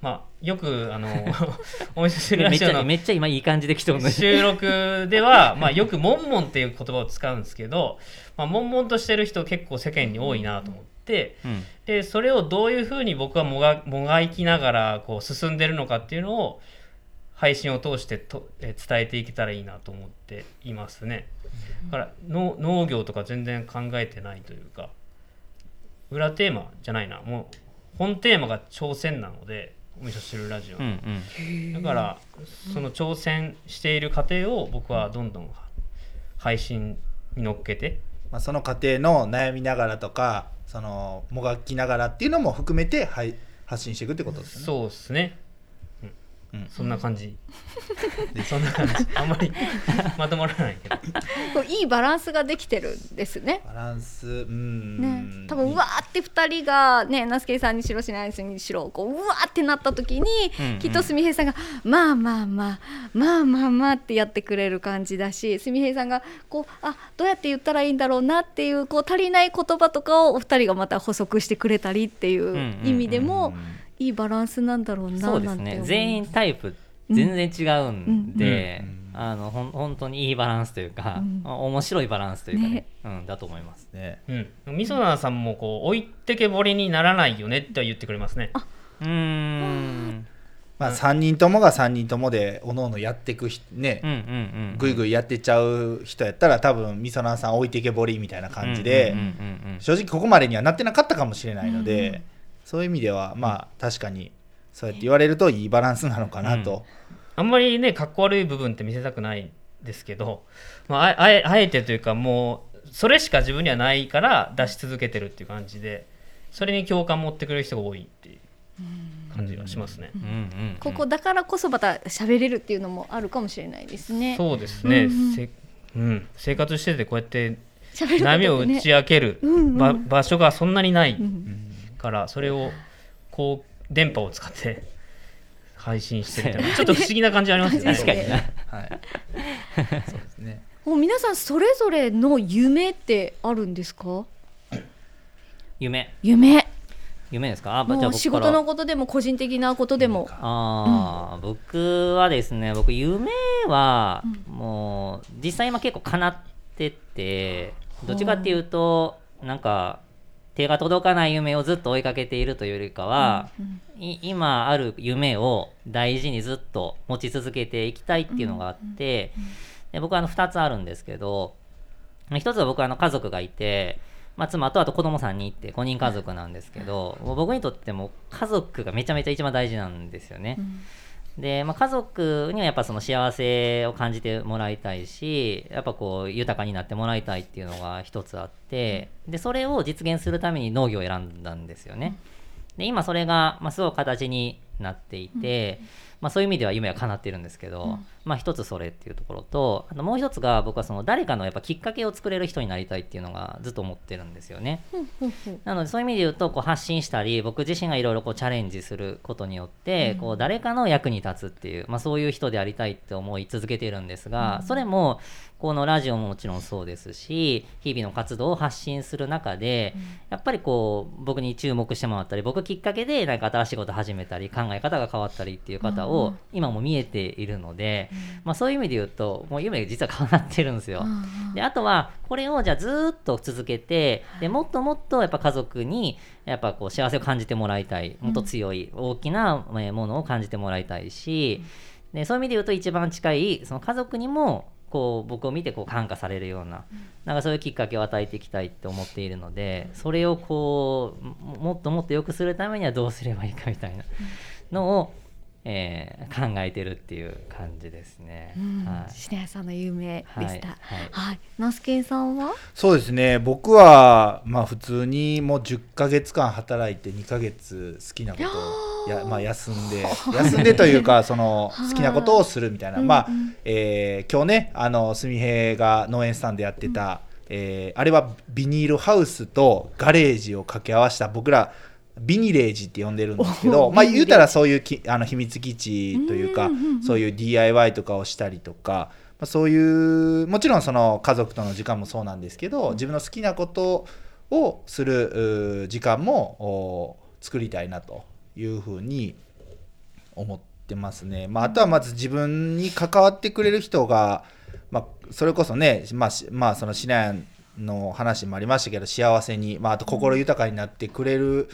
Speaker 2: まあよくあの *laughs* お見せするラジオの
Speaker 3: めっちゃ今いい感じで来てる
Speaker 2: 収録では、まあ、よく「もんもん」っていう言葉を使うんですけど、まあ、もんもんとしてる人結構世間に多いなと思って
Speaker 3: うん。
Speaker 2: でそれをどういうふうに僕はもがもがいきながらこう進んでるのかっていうのを配信を通してとえー伝えていけたらいいなと思っていますね。だからの農業とか全然考えてないというか裏テーマじゃないな。もう本テーマが挑戦なのでお味噌汁ラジオの。
Speaker 3: うんうん。
Speaker 2: だからその挑戦している過程を僕はどんどん配信に乗っけて。
Speaker 4: まあ、その過程の悩みながらとかそのもがきながらっていうのも含めて、はい、発信していくってことですね。
Speaker 2: そうですね、うん。
Speaker 4: うん
Speaker 2: そんな感じ。そんな感じ。*laughs* あんまりまとまらないけど。
Speaker 5: いいバランスができてるんですね。
Speaker 4: バランスうん、
Speaker 5: ね、多分うわーって2人がね那須圭さんにしろしないにしろこううわーってなった時に、
Speaker 3: うんうん。
Speaker 5: きっとすみへいさんが「まあまあまあまあまあまあ」ってやってくれる感じだしすみへいさんがこうあどうやって言ったらいいんだろうなっていうこう足りない言葉とかをお二人がまた補足してくれたりっていう意味でもいいバランスなんだろうな
Speaker 3: そうです
Speaker 5: なんて思う。
Speaker 3: ね全員タイプ全然違うんで、
Speaker 4: うん。うん
Speaker 3: あのほん本当にいいバランスというか、
Speaker 5: うん。
Speaker 3: 面白いバランスというかね
Speaker 5: ね。
Speaker 3: うん、だと思います。
Speaker 4: ね。
Speaker 2: うん。みそなさんもこう置いてけぼりにならないよねっては言ってくれますね。
Speaker 3: うーん。
Speaker 4: まあ、3人ともが3人ともでおのおのやっていくひね、ぐいぐいやってっちゃう人やったら多分みそなさん置いてけぼりみたいな感じで、正直ここまでにはなってなかったかもしれないので、そういう意味ではまあ確かにそうやって言われるといいバランスなのかなと、
Speaker 2: あんまりねかっこ悪い部分って見せたくないですけど、まあ、ああえあえてというかもうそれしか自分にはないから出し続けてるっていう感じでそれに共感持ってくれる人が多いっていう感じがしますね。
Speaker 3: うんうんうん。
Speaker 5: ここだからこそまた喋れるっていうのもあるかもしれないですね。
Speaker 2: そうですね、
Speaker 5: うんうん。
Speaker 2: せうん、生活しててこうやって
Speaker 5: 喋ること
Speaker 2: 波を打ち明ける
Speaker 5: うんうん
Speaker 2: ば場所がそんなにない。
Speaker 5: うん
Speaker 2: からそれをこう電波を使って配信してるみたいなちょっと不思議な感じありますよね。
Speaker 3: 確かにな。
Speaker 4: はい、*laughs* そうですね。
Speaker 5: もう皆さんそれぞれの夢ってあるんですか？
Speaker 3: 夢。
Speaker 5: 夢。
Speaker 3: 夢ですか？あじゃあ
Speaker 5: もう仕事のことでも個人的なことでも。
Speaker 3: あー、僕はですね僕夢はもう実際今結構叶っててどっちかっていうとなんか手が届かない夢をずっと追いかけているというよりかは、い今ある夢を大事にずっと持ち続けていきたいっていうのがあって、で僕はあの2つあるんですけど1つは僕はあの家族がいて、まあ、妻とあと子供3人いて5人家族なんですけど、僕にとっても家族がめちゃめちゃ一番大事なんですよね。で、まあ、家族にはやっぱその幸せを感じてもらいたいしやっぱこう豊かになってもらいたいっていうのが一つあってでそれを実現するために農業を選んだんですよね。で今それが、まあ、すごく形になっていて、まあ、そういう意味では夢は叶ってるんですけど、まあ一つそれっていうところとあともう一つが僕はその誰かのやっぱきっかけを作れる人になりたいっていうのがずっと思ってるんですよね。なのでそういう意味で言うとこう発信したり僕自身がいろいろこうチャレンジすることによって、こう誰かの役に立つっていう、まあ、そういう人でありたいって思い続けているんですが、それもこのラジオももちろんそうですし日々の活動を発信する中で、やっぱりこう僕に注目してもらったり僕きっかけで何か新しいこと始めたり考え方が変わったりっていう方を今も見えているので、まあ、そういう意味で言うともう夢実は叶ってるんですよ。であとはこれをじゃあずーっと続けてでもっともっとやっぱ家族にやっぱこう幸せを感じてもらいたいもっと強い大きなえーものを感じてもらいたいしでそういう意味で言うと一番近いその家族にもこう僕を見てこう感化されるようななんかそういうきっかけを与えていきたいって思っているのでそれをこうももっともっと良くするためにはどうすればいいかみたいなのを、えー考えてるっていう感じですね。はい。
Speaker 5: 篠谷さんの夢でした。
Speaker 3: は
Speaker 5: はい。い、那須圭さんは？
Speaker 4: そうですね。僕はまあ普通にもう10ヶ月間働いて2ヶ月好きなことをや、まあ、休んで休んでというか *laughs* その好きなことをするみたいな、まあ、えー今日ねあのすみへが農園スタンドやってた、えーあれはビニールハウスとガレージを掛け合わせた僕らビニレージって呼んでるんですけ
Speaker 5: お
Speaker 4: ど、まあ、言うたらそういうきあの秘密基地というか
Speaker 5: うんうんうん
Speaker 4: そういう DIY とかをしたりとか、まあ、そういうもちろんその家族との時間もそうなんですけど自分の好きなことをする時間もお作りたいなというふうに思ってますね。まあ、あとはまず自分に関わってくれる人が、まあ、それこそね、まあしまあ、そのシナヤンの話もありましたけど幸せに、まあ、あと心豊かになってくれる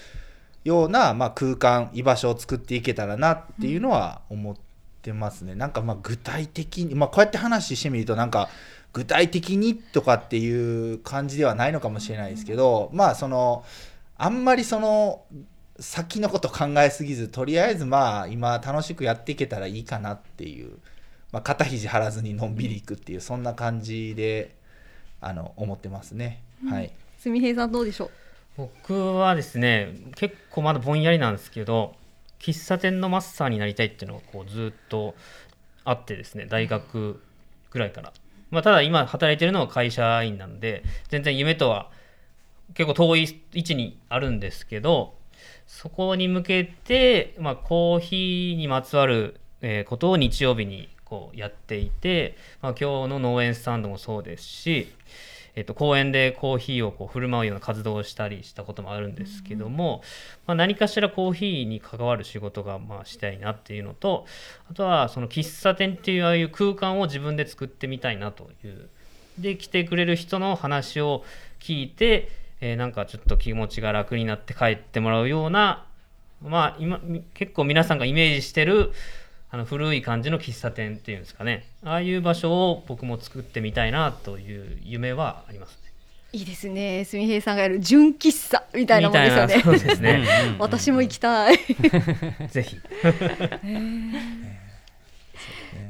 Speaker 4: ような、まあ、空間居場所を作っていけたらなっていうのは思ってますね。なんかまあ具体的に、まあ、こうやって話してみるとなんか具体的にとかっていう感じではないのかもしれないですけど、まあそのあんまりその先のこと考えすぎずとりあえずまあ今楽しくやっていけたらいいかなっていう、まあ、肩肘張らずにのんびりいくっていうそんな感じであの思ってますね。はい、
Speaker 5: すみへいさんどうでしょう？
Speaker 2: 僕はですね結構まだぼんやりなんですけど喫茶店のマスターになりたいっていうのがこうずっとあってですね大学ぐらいから、まあ、ただ今働いてるのは会社員なんで全然夢とは結構遠い位置にあるんですけどそこに向けて、まあ、コーヒーにまつわる、えことを日曜日にこうやっていて、まあ、今日の農園スタンドもそうですし、えっと、公園でコーヒーをこう振る舞うような活動をしたりしたこともあるんですけども、まあ、何かしらコーヒーに関わる仕事がまあしたいなっていうのとあとはその喫茶店っていうああいう空間を自分で作ってみたいなという。で来てくれる人の話を聞いて、えーなんかちょっと気持ちが楽になって帰ってもらうようなまあ今み結構皆さんがイメージしてるあの古い感じの喫茶店っていうんですかね。ああいう場所を僕も作ってみたいなという夢はありますね。
Speaker 5: いいですね。すみへいさんがやる純喫茶みたいなもんですよね。
Speaker 2: そうですね。
Speaker 5: 私も行きたい。*laughs*
Speaker 2: ぜひ。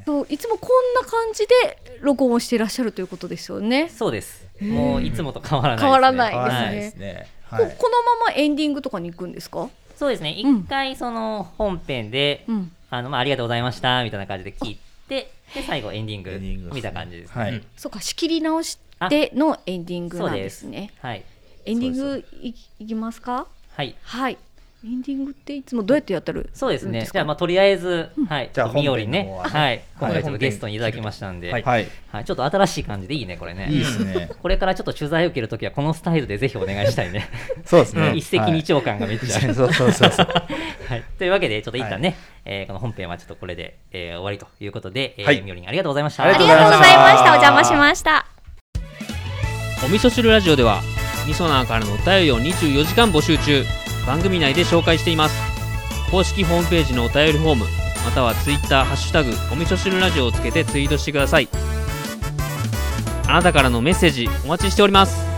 Speaker 5: そういつもこんな感じで録音をしていらっしゃるということですよね。
Speaker 3: そうです。もういつもと変わらないです、ね、
Speaker 5: 変わらない。で
Speaker 4: ですすね。
Speaker 5: こ
Speaker 4: はい。
Speaker 5: このままエンディングとかに行くんですか？
Speaker 3: そうですね。
Speaker 5: うん。
Speaker 3: 一回その本編で、
Speaker 5: うん
Speaker 3: あのまあ、ありがとうございましたみたいな感じで聞いてで最後エンディング見た感じですね、
Speaker 4: はい。
Speaker 2: うん。
Speaker 5: そうか仕切り直してのエンディングなんで
Speaker 3: そうです。す
Speaker 5: ね
Speaker 3: はい。
Speaker 5: エンディングいいきますか？
Speaker 3: はい。
Speaker 5: はい。エンディングっていつもどうやってやってる？
Speaker 3: そうですね。
Speaker 5: か？
Speaker 3: じゃあまあとりあえず、はい。
Speaker 4: じゃあ
Speaker 3: みよりね、
Speaker 4: はね。
Speaker 3: はい。今回ちょっと
Speaker 2: はい
Speaker 3: ゲストにいただきましたんで、
Speaker 2: は
Speaker 3: はい。い。
Speaker 4: はい、
Speaker 3: ちょっと新しい感じでいいねこれね。
Speaker 4: いいですね。*laughs*
Speaker 3: これからちょっと取材を受けるときはこのスタイルでぜひお願いしたいね。
Speaker 4: そうですね。*laughs*
Speaker 3: 一石二鳥感がめっちゃ。ある。
Speaker 4: そうそうそうそう。*laughs*
Speaker 3: はい。というわけでちょっと一旦ね、えーこの本編はちょっとこれで、えー終わりということで、えー
Speaker 4: はい。
Speaker 3: みよりんありがとうございました。
Speaker 4: ありがとう
Speaker 5: ございました。お邪魔し
Speaker 4: し
Speaker 5: ました。
Speaker 2: お味噌汁ラジオでは味噌ナーからのお便りを24時間募集中。番組内で紹介しています。公式ホームページのお便りフォームまたはツイッターハッシュタグお味噌汁ラジオをつけてツイートしてください。あなたからのメッセージお待ちしております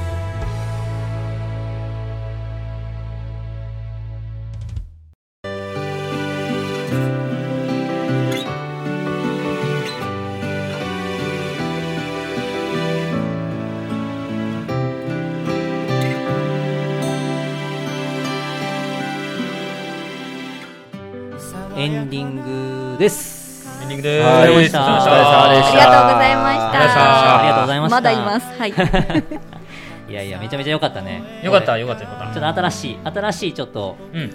Speaker 3: です。
Speaker 4: はい。
Speaker 3: お疲れ様でした。
Speaker 4: お疲れ様でした。
Speaker 5: ありがとうございました。
Speaker 3: ありがとうございました。
Speaker 5: まだいます。はい。*laughs*
Speaker 3: いやいや、めちゃめちゃ良かったね。
Speaker 2: よかった
Speaker 3: こ
Speaker 2: よかったよかっ
Speaker 3: れちょっと新しい、新しいちょっと、
Speaker 2: たうん。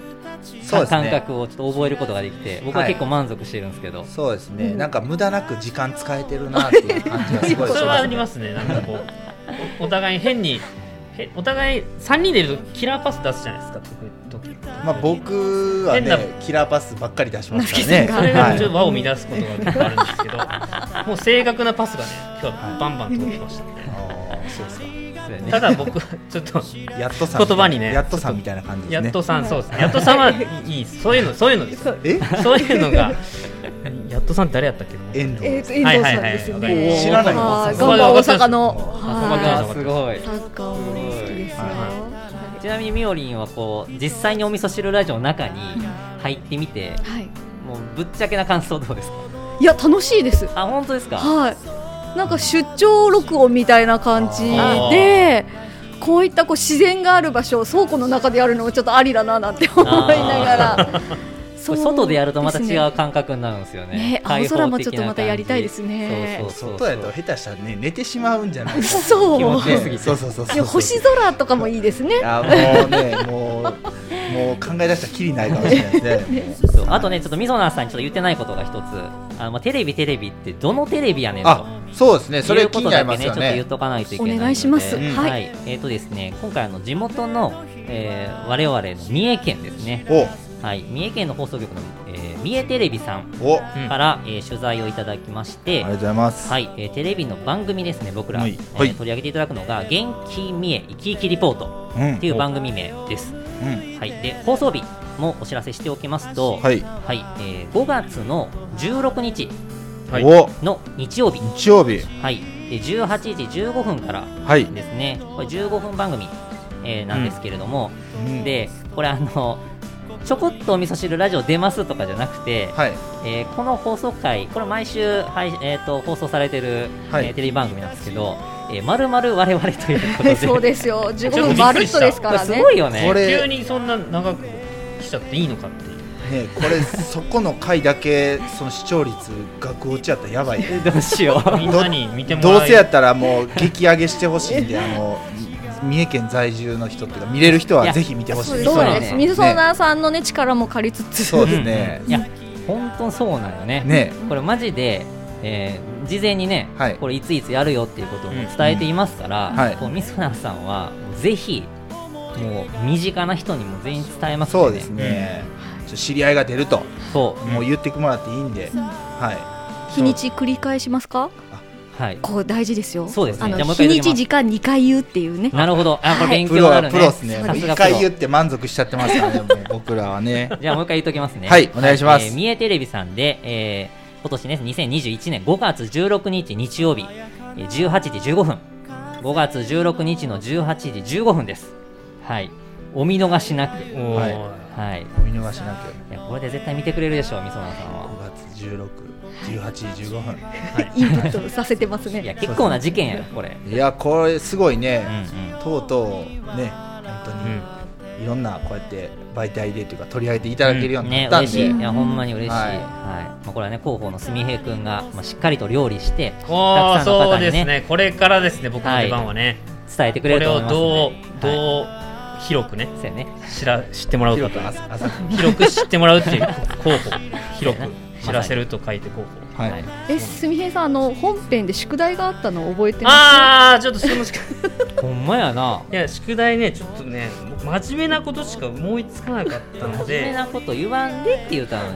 Speaker 4: そうですね。
Speaker 3: 感覚をちょっと覚えることができて、僕は
Speaker 4: はい
Speaker 3: 結構満足してるんですけど、
Speaker 4: そうですね、なんか無駄なく時間使えてるなっていう感じがすごいし
Speaker 2: それは
Speaker 4: ますね。*laughs*
Speaker 2: ありますね。なんかこうおお互い変にへお互い3人でいるとキラーパス出すじゃないですか時々
Speaker 4: まあ僕は
Speaker 2: 変な
Speaker 4: ね、キラーパスばっかり出しますからね。
Speaker 2: それがちょっ
Speaker 4: は
Speaker 2: と輪を乱すことが結構あるんですけど、もう正確なパスがね、今日はバンバン通ってましたね。
Speaker 4: いあーそうですか。
Speaker 2: ただ僕はちょっと、
Speaker 4: やっとさん。
Speaker 2: 言葉にね
Speaker 4: やっとさんみたいな感じですね。
Speaker 2: やっとさん、そうですね。やっとさんはいい、そういうの、そういうのですよ。
Speaker 4: え？
Speaker 2: そういうのが、やっとさん誰やったっけ？
Speaker 4: 遠藤
Speaker 5: えっと遠藤さんですよ
Speaker 2: はいはい。はい
Speaker 5: ね。
Speaker 4: 知らない。
Speaker 5: ガンバ大阪の
Speaker 2: さす。
Speaker 3: ごい。
Speaker 5: サッカーも好きですよ
Speaker 3: ちなみにみおりんはこう実際にお味噌汁ラジオの中に入ってみて、
Speaker 5: はい。
Speaker 3: もうぶっちゃけな感想どうですか？
Speaker 5: いや楽しいです。
Speaker 3: あ本当ですか？
Speaker 5: はい。なんか出張録音みたいな感じでこういったこう自然がある場所を倉庫の中でやるのもちょっとありだななんて思いながら
Speaker 3: 外でやるとまた違う感覚になるんですよね。
Speaker 5: ね青空もちょっとまたやりたいですね。
Speaker 3: そうそうそう
Speaker 4: 外やと下手したらね寝てしまうんじゃない？か *laughs*
Speaker 5: そう。
Speaker 3: 気持ちよすぎて。
Speaker 4: ねそうそうそうそう。
Speaker 5: で星空とかもいいですね。
Speaker 4: いやもうねもうもう考え出したらきりないかもしれないですね。
Speaker 3: そう。あとねちょっとみそなさんにちょっと言ってないことが一つ。あのまあテレビテレビってどのテレビやねんと。
Speaker 4: あそうですね。それ気になります
Speaker 3: ね。ちょっと言っ
Speaker 4: ね
Speaker 3: とかないといけない
Speaker 5: お願いします。
Speaker 3: うん。
Speaker 5: はい。
Speaker 3: はい。えっ、とですね今回あの地元の、えー、我々の三重県ですね。
Speaker 4: お
Speaker 3: はい三重県の放送局の、えー三重テレビさんから、えー取材をいただきまして
Speaker 4: りがとうございます。
Speaker 3: はい、えーテレビの番組ですね僕ら、
Speaker 4: はい。
Speaker 3: えー
Speaker 4: はい。
Speaker 3: 取り上げていただくのが「元気三重生き生きリポート」
Speaker 4: うん。
Speaker 3: っていう番組名です、
Speaker 4: うん。
Speaker 3: はい、で放送日もお知らせしておきますと、
Speaker 4: はい。
Speaker 3: はいえー5月の16日
Speaker 2: はい。
Speaker 4: お
Speaker 3: の日。曜日、
Speaker 4: 日曜日。
Speaker 3: はい、で18時15分から
Speaker 4: はい。
Speaker 3: ですね。これ15分番組、えーなんですけれども、
Speaker 4: うん。
Speaker 3: でこれあのちょこっとお味噌汁ラジオ出ますとかじゃなくて、
Speaker 4: はい。
Speaker 3: えーこの放送回これ毎週、はいえー、と放送されてる、
Speaker 4: はい。
Speaker 3: えーテレビ番組なんですけど「えー、まるまる我々」ということで。*laughs*
Speaker 5: そうですよ。*laughs* 15
Speaker 2: ちょっとび
Speaker 5: 分まるっとですか
Speaker 3: これ
Speaker 5: らね
Speaker 3: すごいよね。
Speaker 4: これ
Speaker 2: 急にそんな長くしちゃっていいのかっていう
Speaker 4: ねこれそこの回だけその視聴率額落ちやったらやばい。*laughs*
Speaker 3: どうしよう。
Speaker 2: みんなに見てもら
Speaker 4: どうせやったらもう激上げしてほしいんであの三重県在住の人っていうか見れる人はぜひ見てほしい。
Speaker 5: そうです水ソナさんのね力も借りつつ。
Speaker 4: そうですね。
Speaker 3: いや本当そうなんよね。
Speaker 4: ね。
Speaker 3: これマジで、えー事前にね、
Speaker 4: はい。
Speaker 3: これいついつやるよっていうことを伝えていますから、
Speaker 4: うん。はい。
Speaker 3: こうミスナーさんはぜひもう身近な人にも全員伝えますん
Speaker 4: そうですね。ちょ知り合いが出ると
Speaker 3: そう。
Speaker 4: もう言ってもらっていいんで。は
Speaker 5: 日にち繰り返しますか？
Speaker 3: はい。
Speaker 5: こう大事ですよ。
Speaker 3: そうですね。
Speaker 5: あの
Speaker 3: じゃあもう一回
Speaker 5: 日にち時間2回言うっていうね。
Speaker 3: なるほど。あこれ
Speaker 5: はい。
Speaker 3: 勉強になるね。
Speaker 4: プロですねもう一
Speaker 3: さすがプロ。
Speaker 4: 回言って満足しちゃってますからね僕らはね。*laughs*
Speaker 3: じゃあもう一回言っときますね。
Speaker 4: はいお願いします。
Speaker 3: えー三重テレビさんで、えー今年ね2021年5月16日日曜日えー18時15分。5月16日の18時15分です。はい。お見逃しなく。
Speaker 4: はい。
Speaker 3: はい。
Speaker 4: お見逃しなく。
Speaker 3: いやこれで絶対見てくれるでしょうみそなさんは。
Speaker 4: 5月16、18時15分。
Speaker 5: インプットさせてます
Speaker 3: いや
Speaker 5: ね
Speaker 3: 結構な事件やろこれ。
Speaker 4: いや、これすごい
Speaker 3: うん
Speaker 4: ね、
Speaker 3: うん。
Speaker 4: とうとうね、本当にいろんなこうやって媒体でというか取り上げていただけるようにな
Speaker 3: ね
Speaker 4: ったんで、
Speaker 3: 嬉しい。いやほんまに嬉しい、
Speaker 4: は
Speaker 3: はい。いまあ、これはね広報のすみへい君が、まあ、しっかりと料理してたくさんの方にね
Speaker 2: そうですね。これからですね僕の出番はね、
Speaker 3: 伝えてく
Speaker 2: これを
Speaker 3: れると思います
Speaker 2: どう
Speaker 3: ので
Speaker 2: どう広くね
Speaker 3: ね。
Speaker 2: 知ら知ってもらうかと。
Speaker 4: 広く
Speaker 2: 知ってもらうっていう候補広く *laughs* 知らせると書いて候補
Speaker 4: はい、
Speaker 3: はい。
Speaker 5: えす。みへいさんあの本編で宿題があったの覚えてます？
Speaker 2: ああちょっとその宿 *laughs*
Speaker 3: ほんまやな。い
Speaker 2: や宿題ねちょっとね真面目なことしか思いつかなかったの
Speaker 3: 真面目
Speaker 2: で
Speaker 3: なこと言わんでって言ったのに。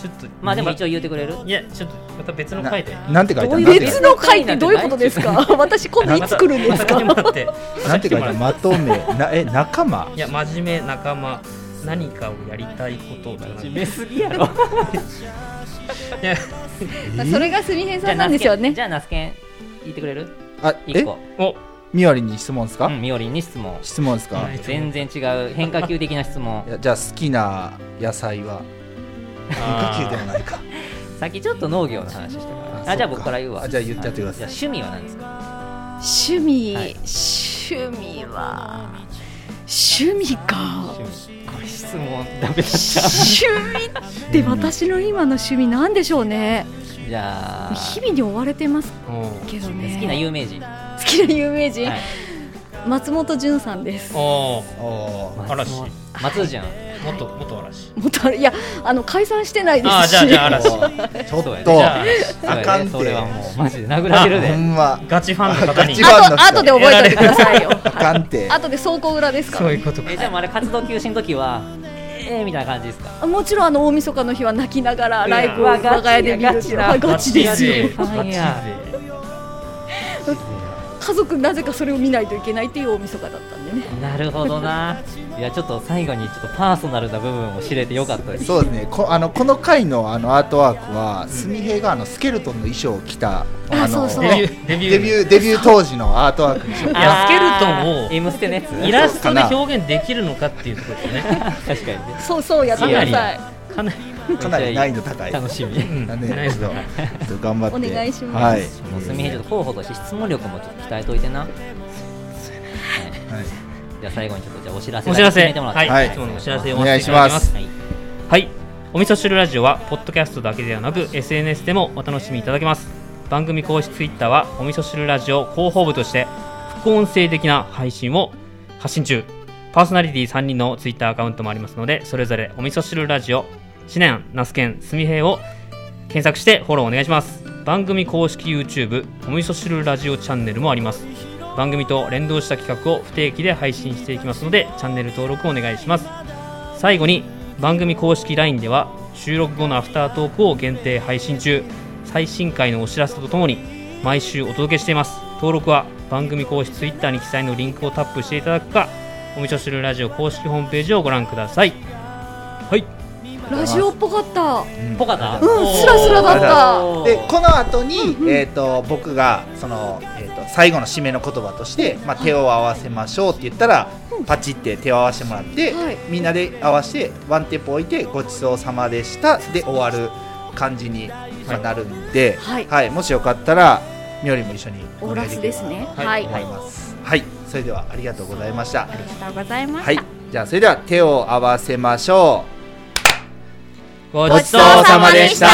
Speaker 2: ちょっと
Speaker 3: まあでも一応言ってくれる？
Speaker 2: いやちょっとまた別の回で。
Speaker 4: なんて書いてある
Speaker 3: どういう
Speaker 5: 別の回ってどういうことですか？*laughs* 私今度いつ来るんですか？
Speaker 2: またまた来てもらって
Speaker 4: なんて書いてあるまとめ、なえ、仲間？
Speaker 2: いや真面目仲間。何かをやりたいことじゃな。
Speaker 3: 真面目すぎやろ *laughs*
Speaker 2: いや
Speaker 5: それがすみへいさんなんですよね。
Speaker 3: じゃあナスケン言ってくれる？
Speaker 4: あ、え
Speaker 3: 一個、
Speaker 2: お
Speaker 4: みわりに質問ですか、
Speaker 3: うん、みおりんに質問。
Speaker 4: 質問ですか、
Speaker 2: はい
Speaker 3: 全然違う変化球的な質問。
Speaker 4: じゃあ好きな野菜は？変化球でもないか。*laughs*
Speaker 3: さっきちょっと農業の話したから。あじゃあ僕から言うわ。
Speaker 4: あじゃあ言ってやってください。
Speaker 3: じゃあ趣味は何ですか？
Speaker 5: 趣味、
Speaker 3: はい
Speaker 5: 趣味は趣味か。
Speaker 3: 趣味これ質問ダメだっ
Speaker 5: 趣味って私の今の趣味なんでしょうね。
Speaker 3: たじゃあ
Speaker 5: 日々に追われてます
Speaker 2: お
Speaker 5: けどね。
Speaker 3: 好きな有名人、
Speaker 5: 好きな有名人、
Speaker 3: はい、
Speaker 5: 松本潤さんです。
Speaker 2: お
Speaker 4: おー
Speaker 2: 嵐。
Speaker 3: 松潤
Speaker 2: 元元嵐。
Speaker 5: 元あれいやあの解散してないですし。
Speaker 2: あじゃあじゃあ嵐。
Speaker 4: ちょっと。
Speaker 2: じゃあ
Speaker 4: あかんて。
Speaker 3: それはもうマジで殴られるで。
Speaker 4: ほんま。
Speaker 2: ガチファンの方に。
Speaker 5: あと後で覚えておいてくださいよ。
Speaker 4: あかんて。
Speaker 5: 後で倉庫裏ですから。
Speaker 2: そういうことか。
Speaker 3: えじゃああれ活動休止の時はえー、みたいな感じですか？
Speaker 5: もちろんあの大晦日の日は泣きながらライブを我が家で見るガチですよ。
Speaker 2: ガチで。
Speaker 3: はいや
Speaker 5: 家族なぜかそれを見ないといけないっていう大晦日だったんでね。
Speaker 3: なるほどな。*laughs* いやちょっと最後にちょっとパーソナルな部分を知れてよかったです。
Speaker 4: そうですね。こあのこの回のあのアートワークはすみへいがあのスケルトンの衣装を着たあの
Speaker 2: デビューデビュー
Speaker 4: デビュー。デビュー当時のアートワークにしよう
Speaker 2: いやスケルトンを
Speaker 3: M ステのやつ
Speaker 2: イラストで表現できるのかっていうところですよね。
Speaker 3: 確かにね。
Speaker 5: そうそうやってください。
Speaker 2: かなり
Speaker 4: かなり難易度高い。
Speaker 3: 楽しみ。
Speaker 2: うん。
Speaker 4: なんで
Speaker 2: ない。ですか
Speaker 4: ちょっと頑張って。
Speaker 5: お願いします。
Speaker 4: はい。
Speaker 3: もうすみへんちょっと候補として質問力もちょっと鍛えといてな、はい、
Speaker 4: はい。
Speaker 3: じゃあ最後にちょっとじゃあお知らせ
Speaker 2: お知らせ
Speaker 3: 決めてもらって
Speaker 2: はい、
Speaker 4: はい
Speaker 2: いつものお知らせを
Speaker 4: お願いします。
Speaker 3: はい。
Speaker 2: はいお味噌汁ラジオはポッドキャストだけではなく SNS でもお楽しみいただけます。番組公式ツイッターはお味噌汁ラジオ広報部として副音声的な配信を発信中。パーソナリティ3人のツイッターアカウントもありますのでそれぞれお味噌汁ラジオ知念那須研すみへいを検索してフォローお願いします。番組公式 YouTube お味噌汁ラジオチャンネルもあります。番組と連動した企画を不定期で配信していきますのでチャンネル登録お願いします。最後に番組公式 LINE では収録後のアフタートークを限定配信中。最新回のお知らせとともに毎週お届けしています。登録は番組公式 Twitter に記載のリンクをタップしていただくかお味噌汁ラジオ公式ホームページをご覧ください。はい。
Speaker 5: ラジオっぽかった。
Speaker 3: ぽかった？
Speaker 5: うん。スラスラだった。
Speaker 4: でこの後に、えー、と僕がその、えー、と最後の締めの言葉として、まあ、手を合わせましょうって言ったら、パチって手を合わせてもらって、
Speaker 5: はい。
Speaker 4: みんなで合わせてワンテンポ置いてごちそうさまでした。で終わる感じに、まあなるんで、
Speaker 5: はい。
Speaker 4: もしよかったらみおりも一緒に
Speaker 5: オーラスですね。
Speaker 2: はい。
Speaker 5: はい、
Speaker 4: 思います。はい、それではありがとうございました。
Speaker 5: ありがとうございま
Speaker 4: はい。
Speaker 5: した、
Speaker 4: じゃあそれでは手を合わせましょう
Speaker 2: ご
Speaker 5: ちそうさまでした。